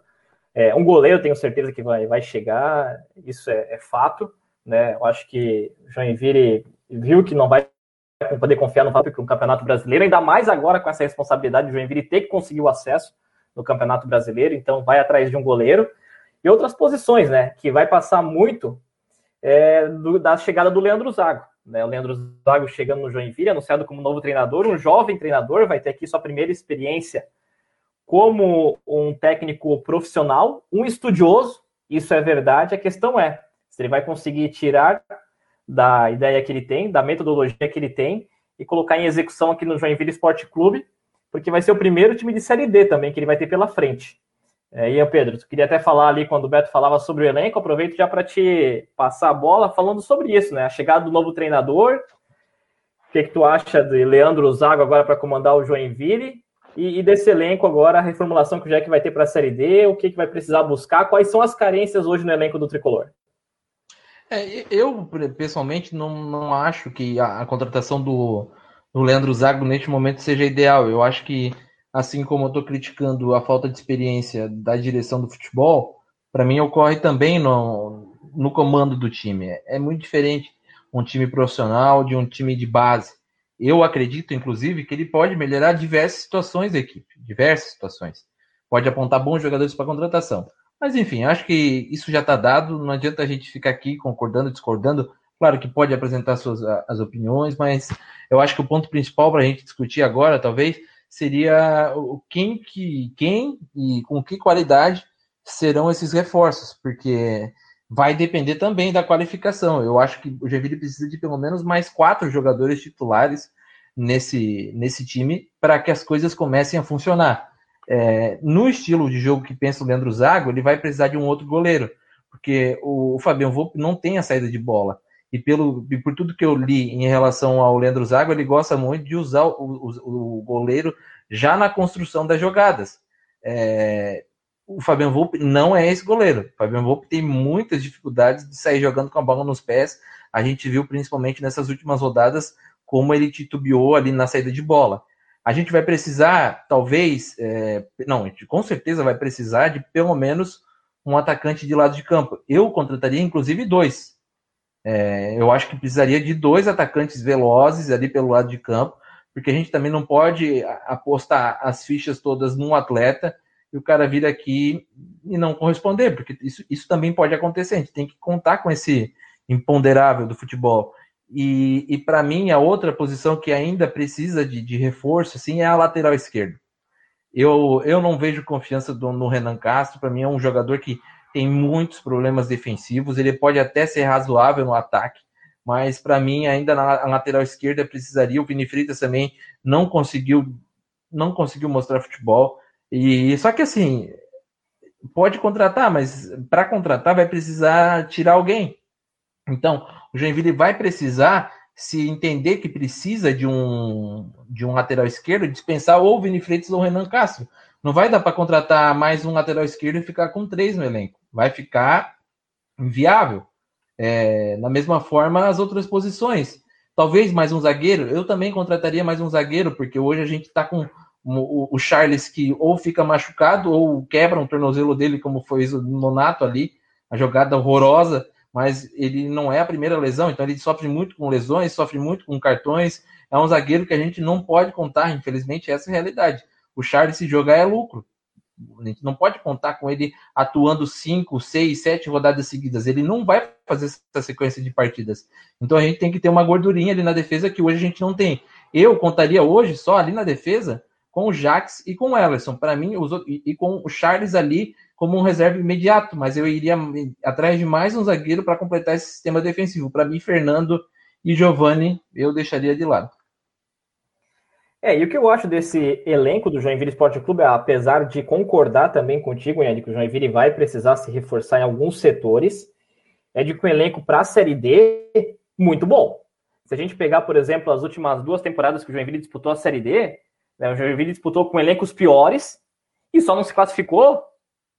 É, um goleiro, tenho certeza que vai, vai chegar, isso é, é fato. Né? Eu acho que Joinville viu que não vai poder confiar no fato que um Campeonato Brasileiro, ainda mais agora com essa responsabilidade de Joinville ter que conseguir o acesso no Campeonato Brasileiro, então vai atrás de um goleiro. E outras posições, né? Que vai passar muito é, do, da chegada do Leandro Zago. Né? O Leandro Zago chegando no Joinville, anunciado como novo treinador, um jovem treinador, vai ter aqui sua primeira experiência como um técnico profissional, um estudioso, isso é verdade. A questão é se ele vai conseguir tirar da ideia que ele tem, da metodologia que ele tem, e colocar em execução aqui no Joinville Esporte Clube, porque vai ser o primeiro time de Série D também que ele vai ter pela frente. É, e Pedro, tu queria até falar ali quando o Beto falava sobre o elenco, aproveito já para te passar a bola falando sobre isso, né? A chegada do novo treinador, o que, que tu acha de Leandro Zago agora para comandar o Joinville e, desse elenco agora, a reformulação que o Jack vai ter para a Série D, o que, que vai precisar buscar, quais são as carências hoje no elenco do Tricolor? É, eu, pessoalmente, não, não acho que a, a contratação do, do Leandro Zago neste momento seja ideal. Eu acho que, assim como eu estou criticando a falta de experiência da direção do futebol, para mim ocorre também no, no comando do time. É, é muito diferente um time profissional de um time de base. Eu acredito, inclusive, que ele pode melhorar diversas situações da equipe, diversas situações. Pode apontar bons jogadores para contratação. Mas enfim, acho que isso já está dado. Não adianta a gente ficar aqui concordando, discordando. Claro que pode apresentar suas as opiniões, mas eu acho que o ponto principal para a gente discutir agora, talvez, seria o quem que quem e com que qualidade serão esses reforços, porque vai depender também da qualificação. Eu acho que o Joinville precisa de pelo menos mais quatro jogadores titulares nesse, nesse time para que as coisas comecem a funcionar. É, no estilo de jogo que pensa o Leandro Zago, ele vai precisar de um outro goleiro, porque o, o Fabiano Volpe não tem a saída de bola. E, pelo, e por tudo que eu li em relação ao Leandro Zago, ele gosta muito de usar o, o, o goleiro já na construção das jogadas. É, o Fabiano Volpe não é esse goleiro. O Fabiano Volpe tem muitas dificuldades de sair jogando com a bola nos pés. A gente viu principalmente nessas últimas rodadas como ele titubeou ali na saída de bola. A gente vai precisar, talvez, é, não, a gente com certeza vai precisar de pelo menos um atacante de lado de campo. Eu contrataria inclusive dois. É, eu acho que precisaria de dois atacantes velozes ali pelo lado de campo, porque a gente também não pode apostar as fichas todas num atleta e o cara vir aqui e não corresponder, porque isso, isso também pode acontecer. A gente tem que contar com esse imponderável do futebol. E, e para mim, a outra posição que ainda precisa de, de reforço assim, é a lateral esquerda. Eu, eu não vejo confiança do, no Renan Castro. Para mim, é um jogador que tem muitos problemas defensivos. Ele pode até ser razoável no ataque, mas para mim, ainda na, lateral esquerda precisaria. O Vini Freitas também não conseguiu, não conseguiu mostrar futebol. E só que assim, pode contratar, mas para contratar vai precisar tirar alguém. Então, o Joinville vai precisar se entender que precisa de um de um lateral esquerdo, dispensar ou o Vini Freitas ou o Renan Castro. Não vai dar para contratar mais um lateral esquerdo e ficar com três no elenco. Vai ficar inviável. É, na mesma forma, as outras posições. Talvez mais um zagueiro. Eu também contrataria mais um zagueiro, porque hoje a gente está com o, o Charles que ou fica machucado ou quebra um tornozelo dele, como foi o Nonato ali, a jogada horrorosa, mas ele não é a primeira lesão, então ele sofre muito com lesões, sofre muito com cartões. É um zagueiro que a gente não pode contar, infelizmente, essa é a realidade. O Charles, se jogar, é lucro. A gente não pode contar com ele atuando cinco, seis, sete rodadas seguidas. Ele não vai fazer essa sequência de partidas. Então a gente tem que ter uma gordurinha ali na defesa que hoje a gente não tem. Eu contaria hoje só ali na defesa com o Jax e com o Ellison. Para mim, os, e, e, com o Charles ali como um reserva imediato, mas eu iria atrás de mais um zagueiro para completar esse sistema defensivo. Para mim, Fernando e Giovanni eu deixaria de lado. É, e o que eu acho desse elenco do Joinville Esporte Clube, apesar de concordar também contigo, Yannick, que o Joinville vai precisar se reforçar em alguns setores, é de que um elenco para a Série D muito bom. Se a gente pegar, por exemplo, as últimas duas temporadas que o Joinville disputou a Série D, né, o Joinville disputou com elencos piores e só não se classificou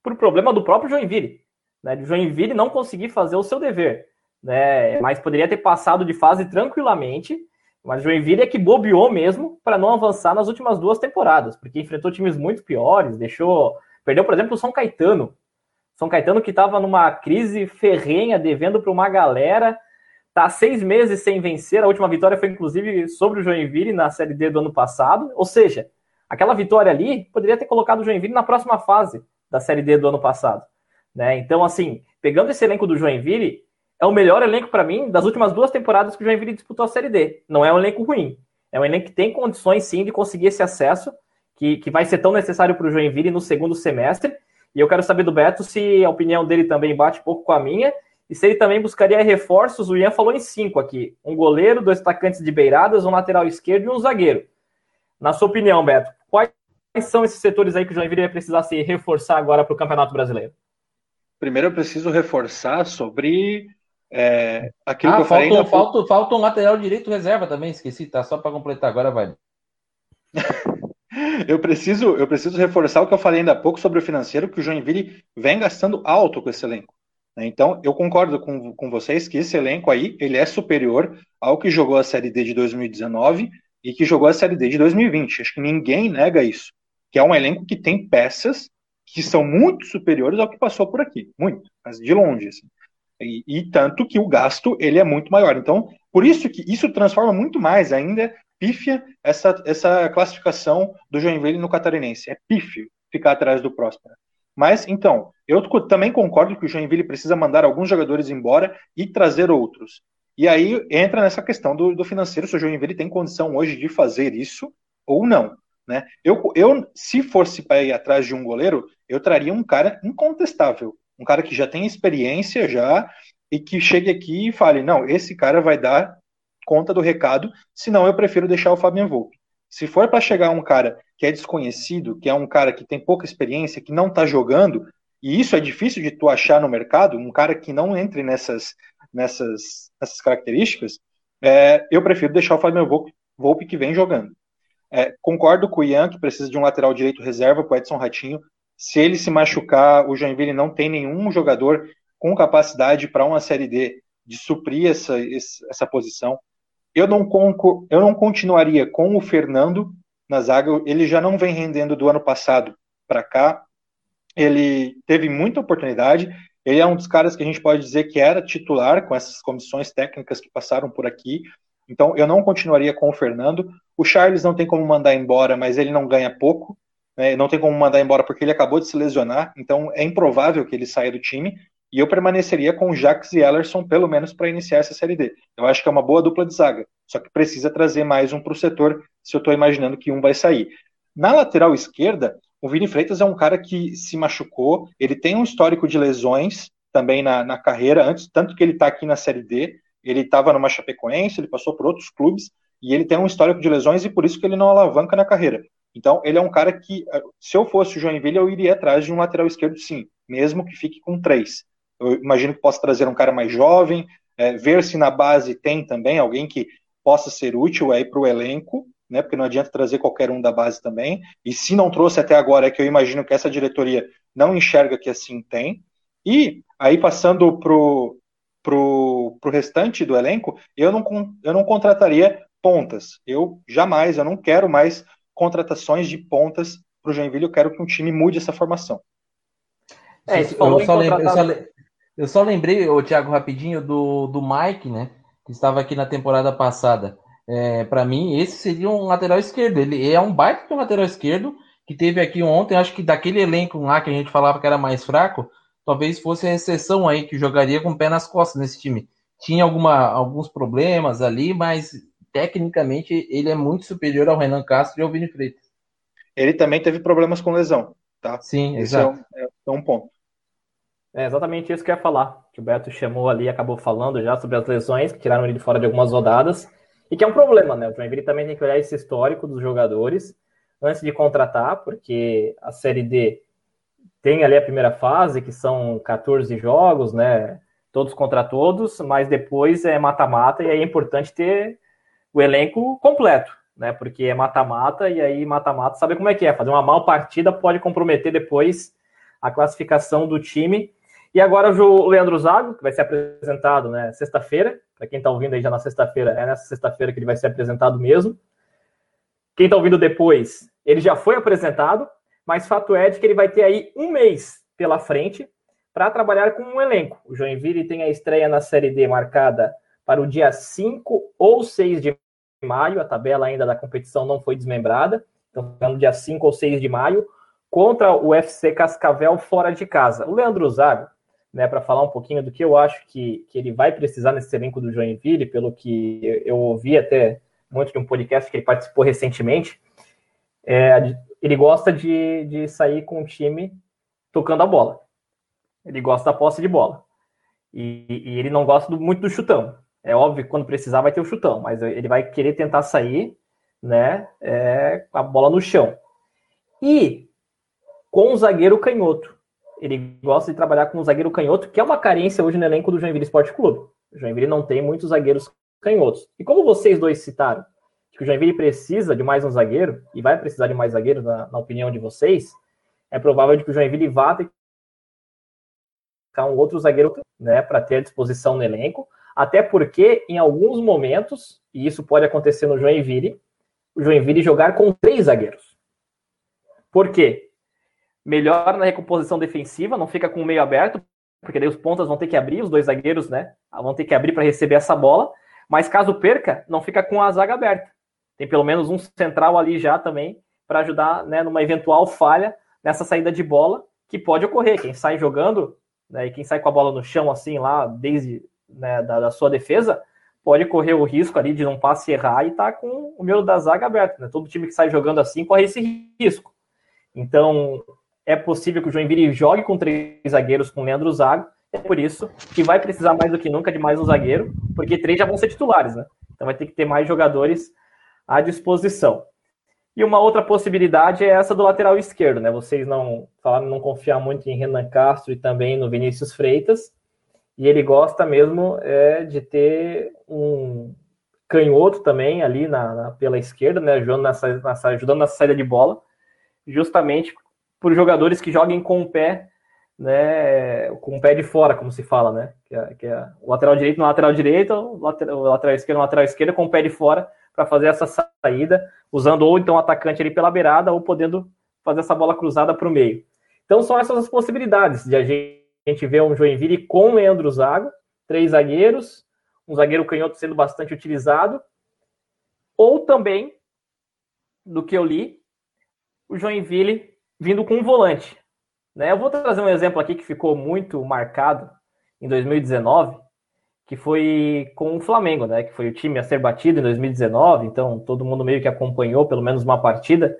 por problema do próprio Joinville. Né, o Joinville não conseguir fazer o seu dever. Né, mas poderia ter passado de fase tranquilamente, mas o Joinville é que bobeou mesmo para não avançar nas últimas duas temporadas, porque enfrentou times muito piores, deixou. Perdeu, por exemplo, o São Caetano. São Caetano que estava numa crise ferrenha, devendo para uma galera Está seis meses sem vencer. A última vitória foi, inclusive, sobre o Joinville na Série D do ano passado. Ou seja, aquela vitória ali poderia ter colocado o Joinville na próxima fase da Série D do ano passado. Né? Então, assim, pegando esse elenco do Joinville, é o melhor elenco para mim das últimas duas temporadas que o Joinville disputou a Série D. Não é um elenco ruim. É um elenco que tem condições, sim, de conseguir esse acesso, que, que vai ser tão necessário para o Joinville no segundo semestre. E eu quero saber do Beto se a opinião dele também bate pouco com a minha e se ele também buscaria reforços, o Ian falou em cinco aqui: um goleiro, dois atacantes de beiradas, um lateral esquerdo e um zagueiro. Na sua opinião, Beto, quais são esses setores aí que o Joinville vai precisar se reforçar agora para o Campeonato Brasileiro? Primeiro eu preciso reforçar sobre é, aquilo ah, que eu falta, falei. Falta, falta um lateral direito reserva também, esqueci, tá? Só para completar agora, vai. eu preciso, eu preciso reforçar o que eu falei ainda há pouco sobre o financeiro, que o Joinville vem gastando alto com esse elenco. Né? Então, eu concordo com, com vocês que esse elenco aí, ele é superior ao que jogou a Série D de 2019 e que jogou a Série D de 2020. Acho que ninguém nega isso. Que é um elenco que tem peças que são muito superiores ao que passou por aqui. Muito, mas de longe. Assim. E, e, tanto que o gasto, ele é muito maior. Então, por isso que isso transforma muito mais ainda pífia essa, essa classificação do Joinville no Catarinense. É pífio ficar atrás do Próspera. Mas, então, eu também concordo que o Joinville precisa mandar alguns jogadores embora e trazer outros. E aí entra nessa questão do, do financeiro, se o Joinville tem condição hoje de fazer isso ou não. Né? Eu, eu, se fosse para ir atrás de um goleiro, eu traria um cara incontestável, um cara que já tem experiência já e que chegue aqui e fale, não, esse cara vai dar conta do recado, senão eu prefiro deixar o Fabian Volpe. Se for para chegar um cara que é desconhecido, que é um cara que tem pouca experiência, que não está jogando, e isso é difícil de tu achar no mercado, um cara que não entre nessas, nessas, nessas características, é, eu prefiro deixar o Fábio Volpe, que vem jogando. É, concordo com o Ian que precisa de um lateral direito reserva para o Edson Ratinho. Se ele se machucar, o Joinville não tem nenhum jogador com capacidade para uma Série D de suprir essa, essa posição. Eu não, eu não continuaria com o Fernando na zaga, ele já não vem rendendo do ano passado para cá. Ele teve muita oportunidade. Ele é um dos caras que a gente pode dizer que era titular com essas comissões técnicas que passaram por aqui. Então, eu não continuaria com o Fernando. O Charles não tem como mandar embora, mas ele não ganha pouco. Né? Não tem como mandar embora porque ele acabou de se lesionar. Então, é improvável que ele saia do time. E eu permaneceria com Jax e Ellerson, pelo menos, para iniciar essa Série D. Eu acho que é uma boa dupla de zaga. Só que precisa trazer mais um para o setor, se eu estou imaginando que um vai sair. Na lateral esquerda, o Vini Freitas é um cara que se machucou, ele tem um histórico de lesões também na, na carreira, antes, tanto que ele está aqui na Série D, ele estava numa Chapecoense, ele passou por outros clubes, e ele tem um histórico de lesões e por isso que ele não alavanca na carreira. Então, ele é um cara que, se eu fosse o Joinville, eu iria atrás de um lateral esquerdo, sim, mesmo que fique com três. Eu imagino que possa trazer um cara mais jovem, é, ver se na base tem também alguém que possa ser útil aí para o elenco, né? Porque não adianta trazer qualquer um da base também. E se não trouxe até agora, é que eu imagino que essa diretoria não enxerga que assim tem. E aí passando pro pro, pro restante do elenco, eu não, eu não contrataria pontas. Eu jamais, eu não quero mais contratações de pontas para o Joinville. Eu quero que um time mude essa formação. É, eu, só lembrei, eu, só, eu só lembrei, o Thiago, rapidinho, do, do Mike, né? Que estava aqui na temporada passada. É, para mim, esse seria um lateral esquerdo. Ele é um baita de um lateral esquerdo que teve aqui ontem. Acho que daquele elenco lá que a gente falava que era mais fraco, talvez fosse a exceção aí que jogaria com o pé nas costas nesse time. Tinha alguma, alguns problemas ali, mas tecnicamente ele é muito superior ao Renan Castro e ao Vini Freitas. Ele também teve problemas com lesão, tá? Sim, Esse exato. É um, é um ponto. É exatamente isso que eu ia falar. Que o Beto chamou ali, acabou falando já sobre as lesões que tiraram ele de fora de algumas rodadas. E que é um problema, né? O Joinville também tem que olhar esse histórico dos jogadores antes de contratar, porque a Série D tem ali a primeira fase, que são 14 jogos, né? todos contra todos, mas depois é mata-mata e aí é importante ter o elenco completo, né? Porque é mata-mata e aí mata-mata sabe como é que é. Fazer uma mal partida pode comprometer depois a classificação do time. E agora o Leandro Zago, que vai ser apresentado né, sexta-feira. Para quem está ouvindo aí já na sexta-feira, é nessa sexta-feira que ele vai ser apresentado mesmo. Quem está ouvindo depois, ele já foi apresentado, mas fato é de que ele vai ter aí um mês pela frente para trabalhar com um elenco. O Joinville tem a estreia na Série D marcada para o dia 5 ou 6 de maio, a tabela ainda da competição não foi desmembrada, então no dia 5 ou 6 de maio, contra o UFC Cascavel fora de casa. O Leandro Zago, né, para falar um pouquinho do que eu acho que, que ele vai precisar nesse elenco do Joinville, pelo que eu ouvi até muito de um podcast que ele participou recentemente, é, ele gosta de, de sair com o time tocando a bola. Ele gosta da posse de bola. E, e ele não gosta do, muito do chutão. É óbvio que quando precisar vai ter o chutão, mas ele vai querer tentar sair, né, é, com a bola no chão. E com o zagueiro canhoto. Ele gosta de trabalhar com o zagueiro canhoto, que é uma carência hoje no elenco do Joinville Esporte Clube. O Joinville não tem muitos zagueiros canhotos. E como vocês dois citaram, que o Joinville precisa de mais um zagueiro, e vai precisar de mais zagueiros, na, na opinião de vocês, é provável que o Joinville vá ter um outro zagueiro né, para ter à disposição no elenco, até porque, em alguns momentos, e isso pode acontecer no Joinville, o Joinville jogar com três zagueiros. Por quê? Melhor na recomposição defensiva, não fica com o meio aberto, porque daí os pontas vão ter que abrir, os dois zagueiros, né? Vão ter que abrir para receber essa bola. Mas caso perca, não fica com a zaga aberta. Tem pelo menos um central ali já também para ajudar né, numa eventual falha nessa saída de bola que pode ocorrer. Quem sai jogando né, e quem sai com a bola no chão assim lá desde né, da, da, sua defesa, pode correr o risco ali de não passe errar e tá com o meio da zaga aberto. Né? Todo time que sai jogando assim corre esse risco. Então, é possível que o Joinville jogue com três zagueiros com Leandro Zago. É por isso que vai precisar mais do que nunca de mais um zagueiro, porque três já vão ser titulares, né? Então vai ter que ter mais jogadores à disposição. E uma outra possibilidade é essa do lateral esquerdo, né? Vocês não falaram não confiar muito em Renan Castro e também no Vinícius Freitas e ele gosta mesmo é, de ter um canhoto também ali na, na pela esquerda, né, ajudando nessa, nessa, ajudando nessa saída de bola, justamente por jogadores que joguem com o pé, né, com o pé de fora, como se fala, né, que é, que é o lateral direito no lateral direito, o lateral, o lateral esquerdo no lateral esquerdo, com o pé de fora, para fazer essa saída, usando ou então o atacante ali pela beirada, ou podendo fazer essa bola cruzada para o meio. Então são essas as possibilidades de a gente vê um Joinville com Leandro Zago, três zagueiros, um zagueiro canhoto sendo bastante utilizado, ou também, do que eu li, o Joinville vindo com um volante. Né? Eu vou trazer um exemplo aqui que ficou muito marcado em 2019, que foi com o Flamengo, né? Que foi o time a ser batido em 2019, então todo mundo meio que acompanhou pelo menos uma partida.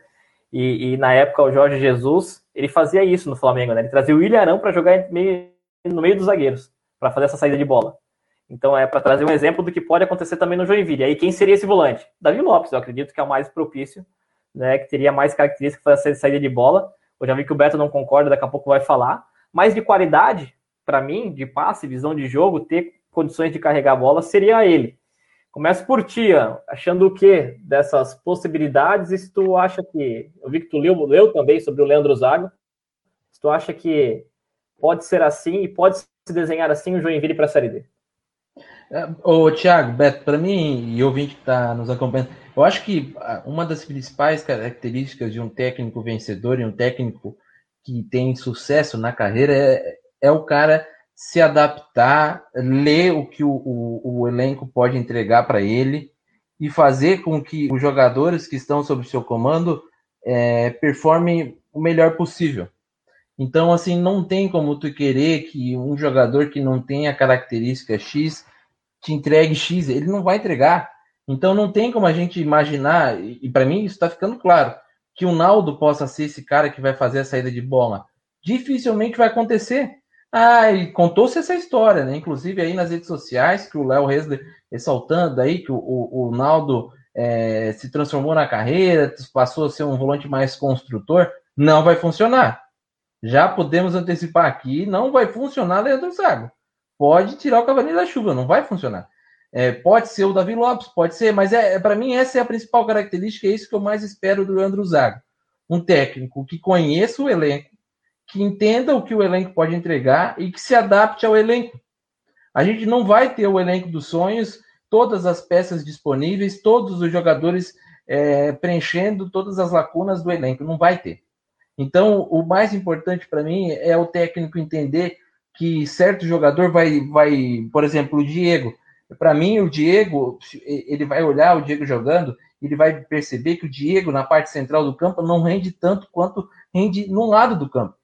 E, e, na época o Jorge Jesus ele fazia isso no Flamengo, né? Ele trazia o Ilharão para jogar meio, no meio dos zagueiros, para fazer essa saída de bola. Então é para trazer um exemplo do que pode acontecer também no Joinville. E aí quem seria esse volante? Davi Lopes, eu acredito que é o mais propício, né? Que teria mais características para fazer saída de bola. Eu já vi que o Beto não concorda, daqui a pouco vai falar. Mas de qualidade, para mim, de passe, visão de jogo, ter condições de carregar a bola, seria ele. Começo por ti, achando o que dessas possibilidades? E se tu acha que. Eu vi que tu leu, leu também sobre o Leandro Zago. Se tu acha que pode ser assim e pode se desenhar assim o Joinville para a Série D? É, ô, Thiago, Beto, para mim, e ouvinte que está nos acompanhando, eu acho que ah, uma das principais características de um técnico vencedor e um técnico que tem sucesso na carreira é, é o cara se adaptar, ler o que o, o, o elenco pode entregar para ele e fazer com que os jogadores que estão sob seu comando é, performem o melhor possível. Então, assim, não tem como tu querer que um jogador que não tenha característica X te entregue X, ele não vai entregar. Então, não tem como a gente imaginar, e para mim isso está ficando claro, que o Naldo possa ser esse cara que vai fazer a saída de bola. Dificilmente vai acontecer. Ah, e contou-se essa história, né? Inclusive aí nas redes sociais, que o Léo Resler ressaltando aí que o, o, o Naldo é, se transformou na carreira, passou a ser um volante mais construtor. Não vai funcionar. Já podemos antecipar aqui, não vai funcionar Leandro Zago. pode tirar o cavalinho da chuva, não vai funcionar. É, pode ser o Davi Lopes, pode ser, mas é, é para mim essa é a principal característica, é isso que eu mais espero do Leandro Zago. Um técnico que conheça o elenco, que entenda o que o elenco pode entregar e que se adapte ao elenco. A gente não vai ter o elenco dos sonhos, todas as peças disponíveis, todos os jogadores é, preenchendo todas as lacunas do elenco. Não vai ter. Então, o mais importante para mim é o técnico entender que certo jogador vai, vai, por exemplo, o Diego. Para mim, o Diego, ele vai olhar o Diego jogando, ele vai perceber que o Diego, na parte central do campo, não rende tanto quanto rende no lado do campo.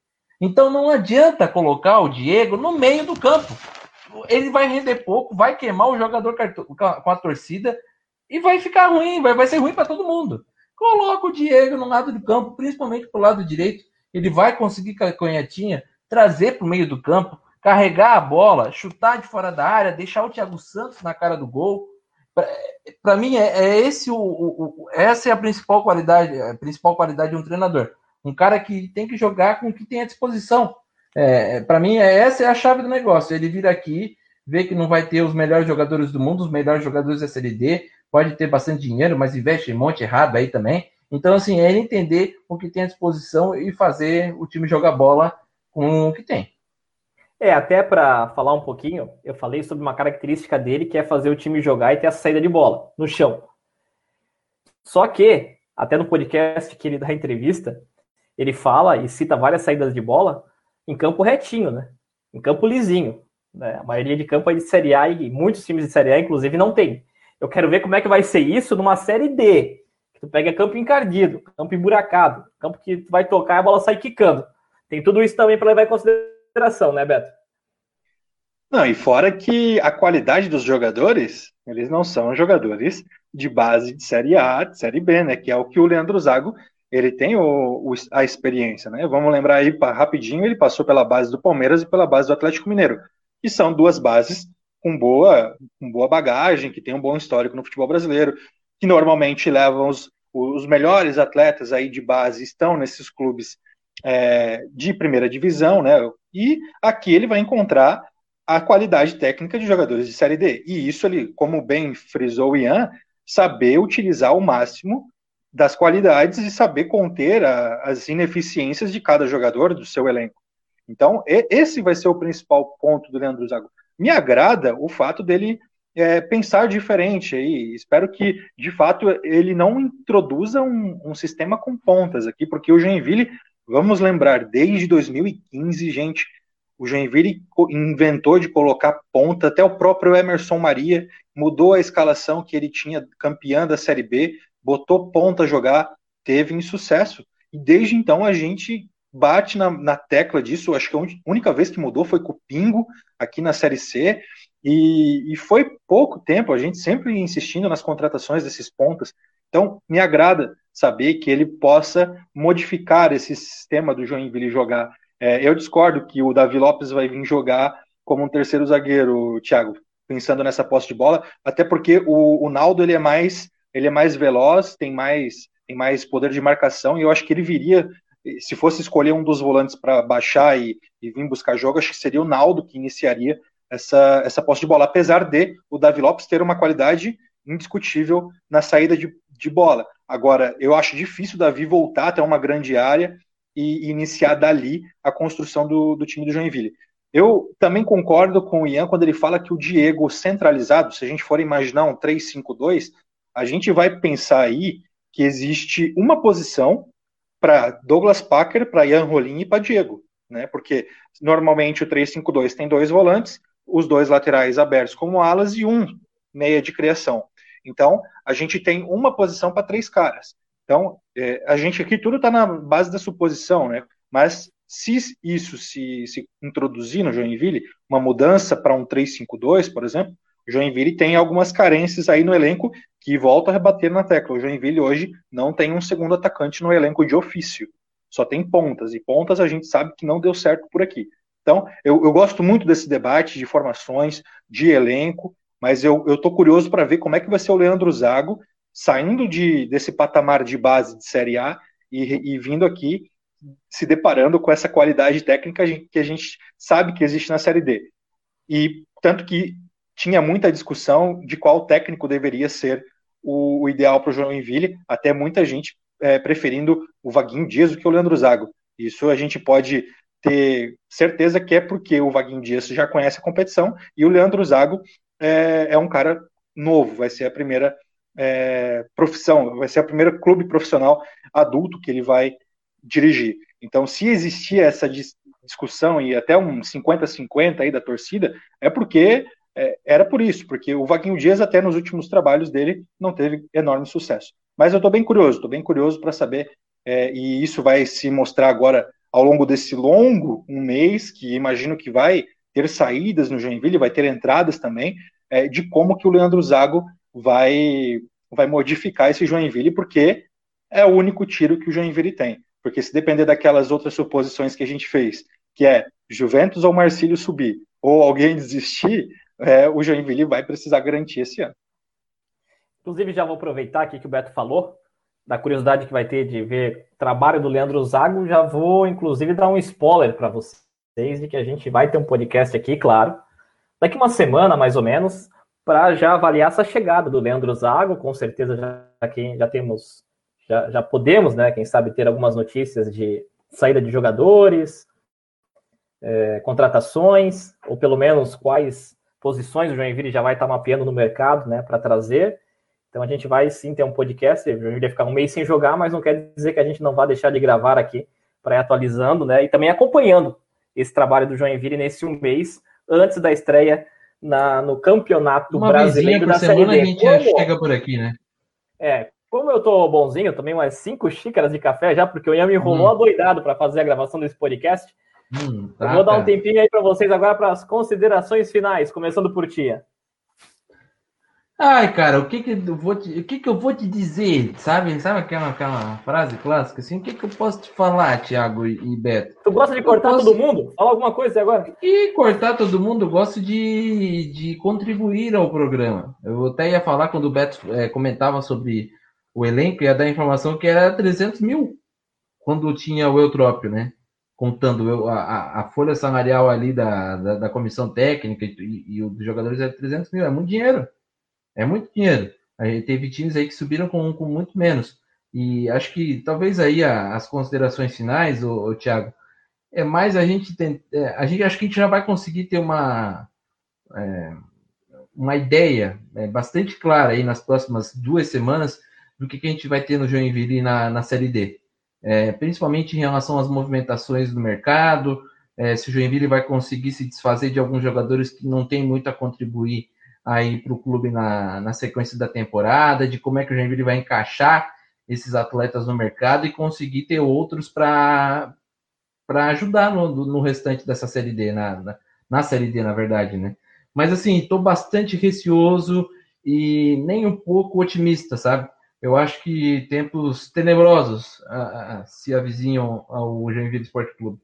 Então, não adianta colocar o Diego no meio do campo. Ele vai render pouco, vai queimar o jogador com a torcida e vai ficar ruim, vai, vai ser ruim para todo mundo. Coloca o Diego no lado do campo, principalmente pro lado direito. Ele vai conseguir com a canhotinha trazer para o meio do campo, carregar a bola, chutar de fora da área, deixar o Thiago Santos na cara do gol. Para mim, é, é esse o, o, essa é a principal qualidade, a principal qualidade de um treinador. Um cara que tem que jogar com o que tem à disposição. É, para mim, é, essa é a chave do negócio. Ele vir aqui, ver que não vai ter os melhores jogadores do mundo, os melhores jogadores da Série D, pode ter bastante dinheiro, mas investe em monte errado aí também. Então, assim, é ele entender o que tem à disposição e fazer o time jogar bola com o que tem. É, até para falar um pouquinho, eu falei sobre uma característica dele que é fazer o time jogar e ter a saída de bola no chão. Só que, até no podcast que ele dá entrevista, ele fala e cita várias saídas de bola em campo retinho, né? Em campo lisinho. Né? A maioria de campo é de Série A e muitos times de Série A, inclusive, não tem. Eu quero ver como é que vai ser isso numa série D. Tu pega campo encardido, campo emburacado, campo que tu vai tocar e a bola sai quicando. Tem tudo isso também para levar em consideração, né, Beto? Não, e fora que a qualidade dos jogadores, eles não são jogadores de base de Série A, de Série B, né? Que é o que o Leandro Zago ele tem o, o, a experiência, né? Vamos lembrar aí rapidinho, ele passou pela base do Palmeiras e pela base do Atlético Mineiro, que são duas bases com boa, com boa bagagem, que tem um bom histórico no futebol brasileiro, que normalmente levam os, os melhores atletas aí de base estão nesses clubes é, de primeira divisão, né? E aqui ele vai encontrar a qualidade técnica de jogadores de Série D. E isso ele, como bem frisou o Ian, saber utilizar o máximo das qualidades e saber conter a, as ineficiências de cada jogador do seu elenco. Então, esse vai ser o principal ponto do Leandro Zago me agrada o fato dele é, pensar diferente aí. Espero que, de fato, ele não introduza um, um, sistema com pontas aqui, porque o Joinville, vamos lembrar, desde 2015, gente, o Joinville inventou de colocar ponta, até o próprio Emerson Maria mudou a escalação que ele tinha campeã da Série B, botou ponta jogar, teve insucesso. E desde então a gente bate na, na tecla disso. Acho que a única vez que mudou foi com o Pingo aqui na Série C. E, e, foi pouco tempo, a gente sempre insistindo nas contratações desses pontas. Então, me agrada saber que ele possa modificar esse sistema do Joinville jogar. É, eu discordo que o Davi Lopes vai vir jogar como um terceiro zagueiro, Thiago, pensando nessa posse de bola, até porque o, o Naldo ele é mais ele é mais veloz, tem mais tem mais poder de marcação e eu acho que ele viria se fosse escolher um dos volantes para baixar e, e, vir buscar jogo, acho que seria o Naldo que iniciaria essa, essa posse de bola, apesar de o Davi Lopes ter uma qualidade indiscutível na saída de, de bola. Agora, eu acho difícil o Davi voltar até uma grande área e, e iniciar dali a construção do, do time do Joinville. Eu também concordo com o Ian quando ele fala que o Diego centralizado, se a gente for imaginar um 3-5-2, a gente vai pensar aí que existe uma posição para Douglas Packer, para Ian Rolim e para Diego, né? Porque normalmente o 3-5-2 tem dois volantes, os dois laterais abertos como alas e um meia de criação. Então, a gente tem uma posição para três caras. Então, é, a gente aqui tudo está na base da suposição, né? Mas se isso se, se introduzir no Joinville, uma mudança para um 3-5-2, por exemplo, Joinville tem algumas carências aí no elenco que volta a rebater na tecla. O Joinville hoje não tem um segundo atacante no elenco de ofício. Só tem pontas. E pontas a gente sabe que não deu certo por aqui. Então, eu, eu gosto muito desse debate de formações, de elenco, mas eu estou curioso para ver como é que vai ser o Leandro Zago saindo de, desse patamar de base de Série A e, e vindo aqui se deparando com essa qualidade técnica que a gente sabe que existe na Série D. e tanto que tinha muita discussão de qual técnico deveria ser o, o ideal para o Joinville, até muita gente é, preferindo o Vaguinho Dias do que o Leandro Zago. Isso a gente pode ter certeza que é porque o Vaguinho Dias já conhece a competição e o Leandro Zago é, é um cara novo, vai ser a primeira é, profissão, vai ser a primeira clube profissional adulto que ele vai dirigir. Então, se existia essa discussão e até um 50-50 aí da torcida, é porque é, era por isso, porque o Vaguinho Dias até nos últimos trabalhos dele não teve enorme sucesso. Mas eu estou bem curioso, estou bem curioso para saber, é, e isso vai se mostrar agora ao longo desse longo um mês, que imagino que vai ter saídas no Joinville, vai ter entradas também, é, de como que o Leandro Zago vai, vai modificar esse Joinville, porque é o único tiro que o Joinville tem. Porque se depender daquelas outras suposições que a gente fez, que é Juventus ou Marcílio subir, ou alguém desistir, é, o Joinville vai precisar garantir esse ano. Inclusive, já vou aproveitar aqui que o Beto falou, da curiosidade que vai ter de ver o trabalho do Leandro Zago, já vou, inclusive, dar um spoiler para vocês de que a gente vai ter um podcast aqui, claro, daqui uma semana, mais ou menos, para já avaliar essa chegada do Leandro Zago, com certeza já, aqui, já temos, já, já podemos, né, quem sabe, ter algumas notícias de saída de jogadores, é, contratações, ou pelo menos quais posições o Joinville já vai estar mapeando no mercado, né, para trazer. Então a gente vai sim ter um podcast, o Joinville vai ficar um mês sem jogar, mas não quer dizer que a gente não vai deixar de gravar aqui para ir atualizando, né, e também acompanhando esse trabalho do Joinville nesse um mês antes da estreia na, no Campeonato Uma Brasileiro da Série D. A gente como, chega por aqui, né? É, como eu tô bonzinho, tomei umas cinco xícaras de café já, porque o Ian me enrolou hum. adoidado para fazer a gravação desse podcast. Hum, tá, vou dar um tempinho aí para vocês agora para as considerações finais, começando por Tia. Ai, cara, o que que eu vou te, o que que eu vou te dizer, sabe? Sabe aquela, aquela frase clássica assim? O que que eu posso te falar, Thiago e, Beto? Tu gosta de cortar posso... todo mundo? Fala alguma coisa agora. E cortar todo mundo, eu gosto de, de contribuir ao programa. Eu até ia falar quando o Beto é, comentava sobre o elenco, ia dar a informação que era 300 mil quando tinha o Eutrópio, né? contando a, a, folha salarial ali da, da, da comissão técnica e, e, os jogadores é 300 mil, é muito dinheiro. É muito dinheiro. A gente teve times aí que subiram com, com muito menos. E acho que talvez aí a, as considerações finais, o, Thiago, é mais a gente tem, é, a gente acho que a gente já vai conseguir ter uma é, uma ideia é, bastante clara aí nas próximas duas semanas do que, que a gente vai ter no Joinville na, na Série D é, principalmente em relação às movimentações do mercado, é, se o Joinville vai conseguir se desfazer de alguns jogadores que não têm muito a contribuir aí para o clube na, na sequência da temporada, de como é que o Joinville vai encaixar esses atletas no mercado e conseguir ter outros para ajudar no, no restante dessa Série D, na, na, na Série D, na verdade, né? Mas assim, estou bastante receoso e nem um pouco otimista, sabe? eu acho que tempos tenebrosos uh, se avizinham ao Joinville Esporte Clube.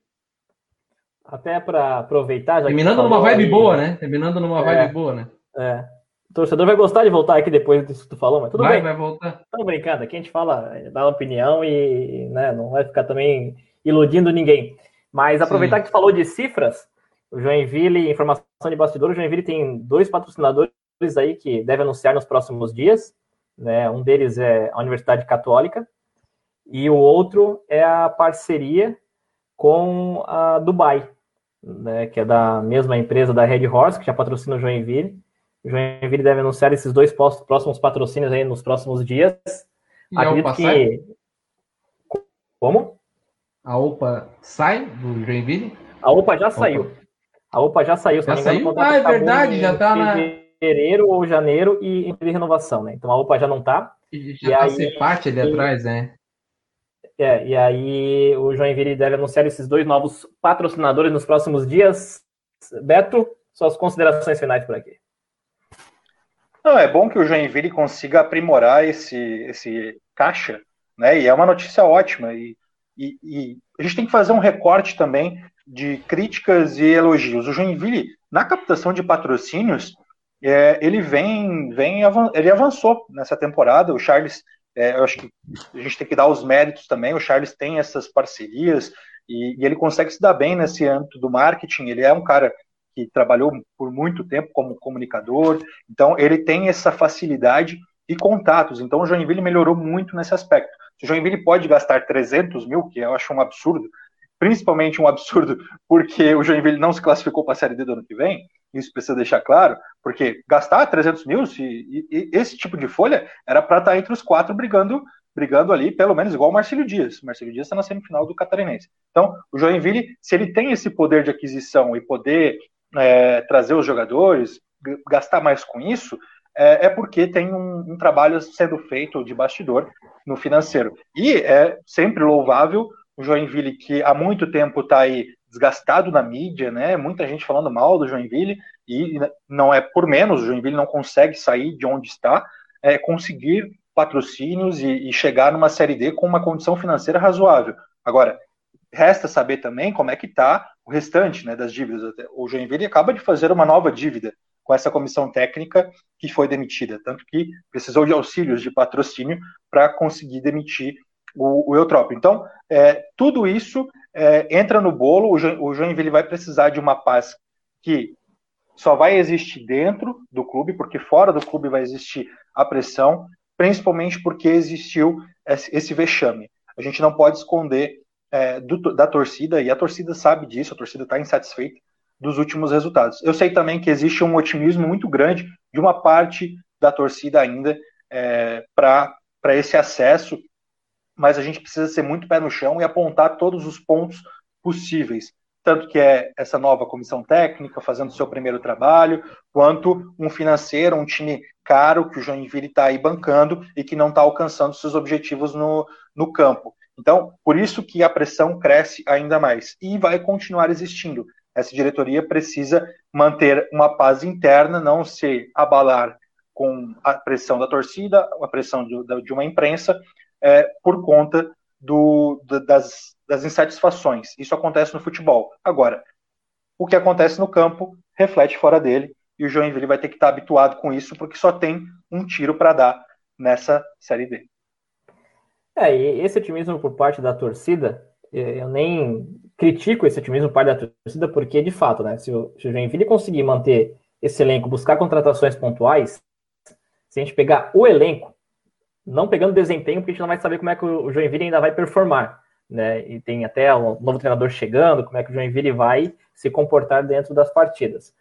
Até para aproveitar. Terminando numa vibe aí, boa, né? Terminando numa é, vibe boa, né? É. O torcedor vai gostar de voltar aqui depois disso que tu falou, mas tudo vai, bem. Vai voltar. Estamos brincando. Aqui a gente fala, dá uma opinião e né, não vai ficar também iludindo ninguém. Mas aproveitar Sim. que tu falou de cifras, o Joinville, informação de bastidor, o Joinville tem dois patrocinadores aí que deve anunciar nos próximos dias. Né? Um deles é a Universidade Católica e o outro é a parceria com a Dubai, né? que é da mesma empresa da Red Horse, que já patrocina o Joinville. O Joinville deve anunciar esses dois próximos patrocínios aí nos próximos dias. E Acredito a que... Como? A OPA sai do Joinville? A OPA já Opa. saiu. A OPA já saiu. Já saiu? Ah, é verdade, já está na fevereiro ou janeiro e entre renovação, né? Então a UPA já não tá. E já e tá aí, parte ali e, atrás, né? É, e aí o Joinville deve anunciar esses dois novos patrocinadores nos próximos dias. Beto, suas considerações finais por aqui. Não, é bom que o Joinville consiga aprimorar esse, esse caixa, né? E é uma notícia ótima. E, e, e a gente tem que fazer um recorte também de críticas e elogios. O Joinville, na captação de patrocínios, é, ele vem, vem, ele avançou nessa temporada. O Charles, é, eu acho que a gente tem que dar os méritos também. O Charles tem essas parcerias e, e, ele consegue se dar bem nesse âmbito do marketing. Ele é um cara que trabalhou por muito tempo como comunicador, então ele tem essa facilidade e contatos. Então o Joinville melhorou muito nesse aspecto. Se o Joinville pode gastar 300 mil, que eu acho um absurdo, principalmente um absurdo porque o Joinville não se classificou para a Série D do ano que vem, isso precisa deixar claro, porque gastar 300 mil, se, e, e esse tipo de folha era para estar tá entre os quatro brigando brigando ali, pelo menos igual o Marcelo Dias. O Marcelo Dias está na semifinal do Catarinense. Então, o Joinville, se ele tem esse poder de aquisição e poder é, trazer os jogadores, gastar mais com isso, é, é porque tem um, um, trabalho sendo feito de bastidor no financeiro. E é sempre louvável o Joinville, que há muito tempo está aí desgastado na mídia, né? Muita gente falando mal do Joinville, e não é por menos, o Joinville não consegue sair de onde está, é, conseguir patrocínios e, e chegar numa Série D com uma condição financeira razoável. Agora, resta saber também como é que está o restante né, das dívidas. O Joinville acaba de fazer uma nova dívida com essa comissão técnica que foi demitida, tanto que precisou de auxílios de patrocínio para conseguir demitir o, o. Então, é, tudo isso é, entra no bolo, o, jo, o Joinville vai precisar de uma paz que só vai existir dentro do clube, porque fora do clube vai existir a pressão, principalmente porque existiu esse vexame. A gente não pode esconder é, do, da torcida, e a torcida sabe disso, a torcida está insatisfeita dos últimos resultados. Eu sei também que existe um otimismo muito grande de uma parte da torcida ainda é, para esse acesso, mas a gente precisa ser muito pé no chão e apontar todos os pontos possíveis tanto que é essa nova comissão técnica fazendo seu primeiro trabalho, quanto um financeiro, um time caro que o Joinville está aí bancando e que não está alcançando seus objetivos no, no campo. Então, por isso que a pressão cresce ainda mais e vai continuar existindo. Essa diretoria precisa manter uma paz interna, não se abalar com a pressão da torcida, a pressão de, uma imprensa, é, por conta do, das, das insatisfações. Isso acontece no futebol. Agora, o que acontece no campo reflete fora dele e o Joinville vai ter que estar habituado com isso porque só tem um tiro para dar nessa Série D. É, e esse otimismo por parte da torcida, é, eu nem critico esse otimismo por parte da torcida porque, de fato, né, se o, Joinville conseguir manter esse elenco, buscar contratações pontuais, se a gente pegar o elenco, não pegando desempenho, porque a gente não vai saber como é que o Joinville ainda vai performar né? E tem até um novo treinador chegando, como é que o Joinville vai se comportar dentro das partidas.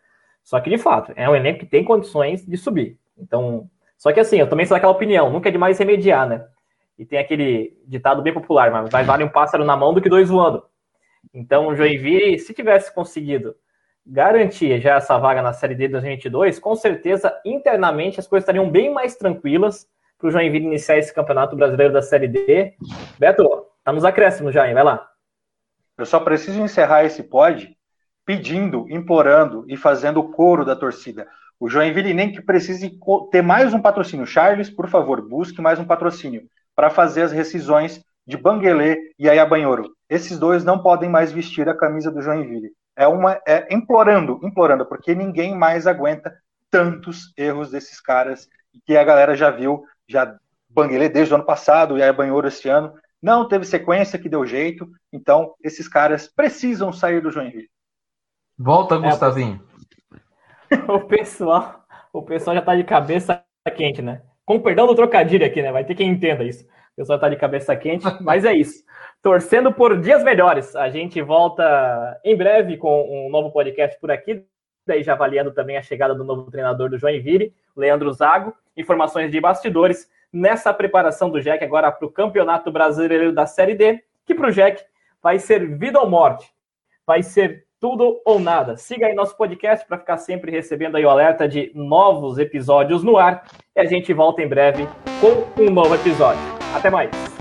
Só que, de fato, é um elenco que tem condições de subir. Então, só que assim, eu também sou daquela opinião, nunca é demais remediar, né? E tem aquele ditado bem popular, mas vai vale um pássaro na mão do que dois voando. Então, o Joinville, se tivesse conseguido garantir já essa vaga na Série D de 2022, com certeza, internamente, as coisas estariam bem mais tranquilas para o Joinville iniciar esse campeonato brasileiro da Série D. Beto, Tá nos acréscimos já, hein? Vai lá. Eu só preciso encerrar esse pod pedindo, implorando e fazendo o coro da torcida. O Joinville nem que precise ter mais um patrocínio. Charles, por favor, busque mais um patrocínio para fazer as rescisões de Banguelê e Ayabanhoro. Esses dois não podem mais vestir a camisa do Joinville. É uma é implorando, implorando, porque ninguém mais aguenta tantos erros desses caras que a galera já viu, já Banguelê desde o ano passado e Ayabanhoro esse ano. Não teve sequência que deu jeito. Então, esses caras precisam sair do Joinville. Volta, é, Gustavinho. o pessoal, o pessoal já tá de cabeça quente, né? Com perdão do trocadilho aqui, né? Vai ter quem entenda isso. O pessoal tá de cabeça quente, mas é isso. Torcendo por dias melhores. A gente volta em breve com um novo podcast por aqui. Daí já avaliando também a chegada do novo treinador do Joinville, Leandro Zago. Informações de bastidores nessa preparação do Jack agora para o Campeonato Brasileiro da Série D, que para o Jack vai ser vida ou morte, vai ser tudo ou nada. Siga aí nosso podcast para ficar sempre recebendo aí o alerta de novos episódios no ar e a gente volta em breve com um novo episódio. Até mais!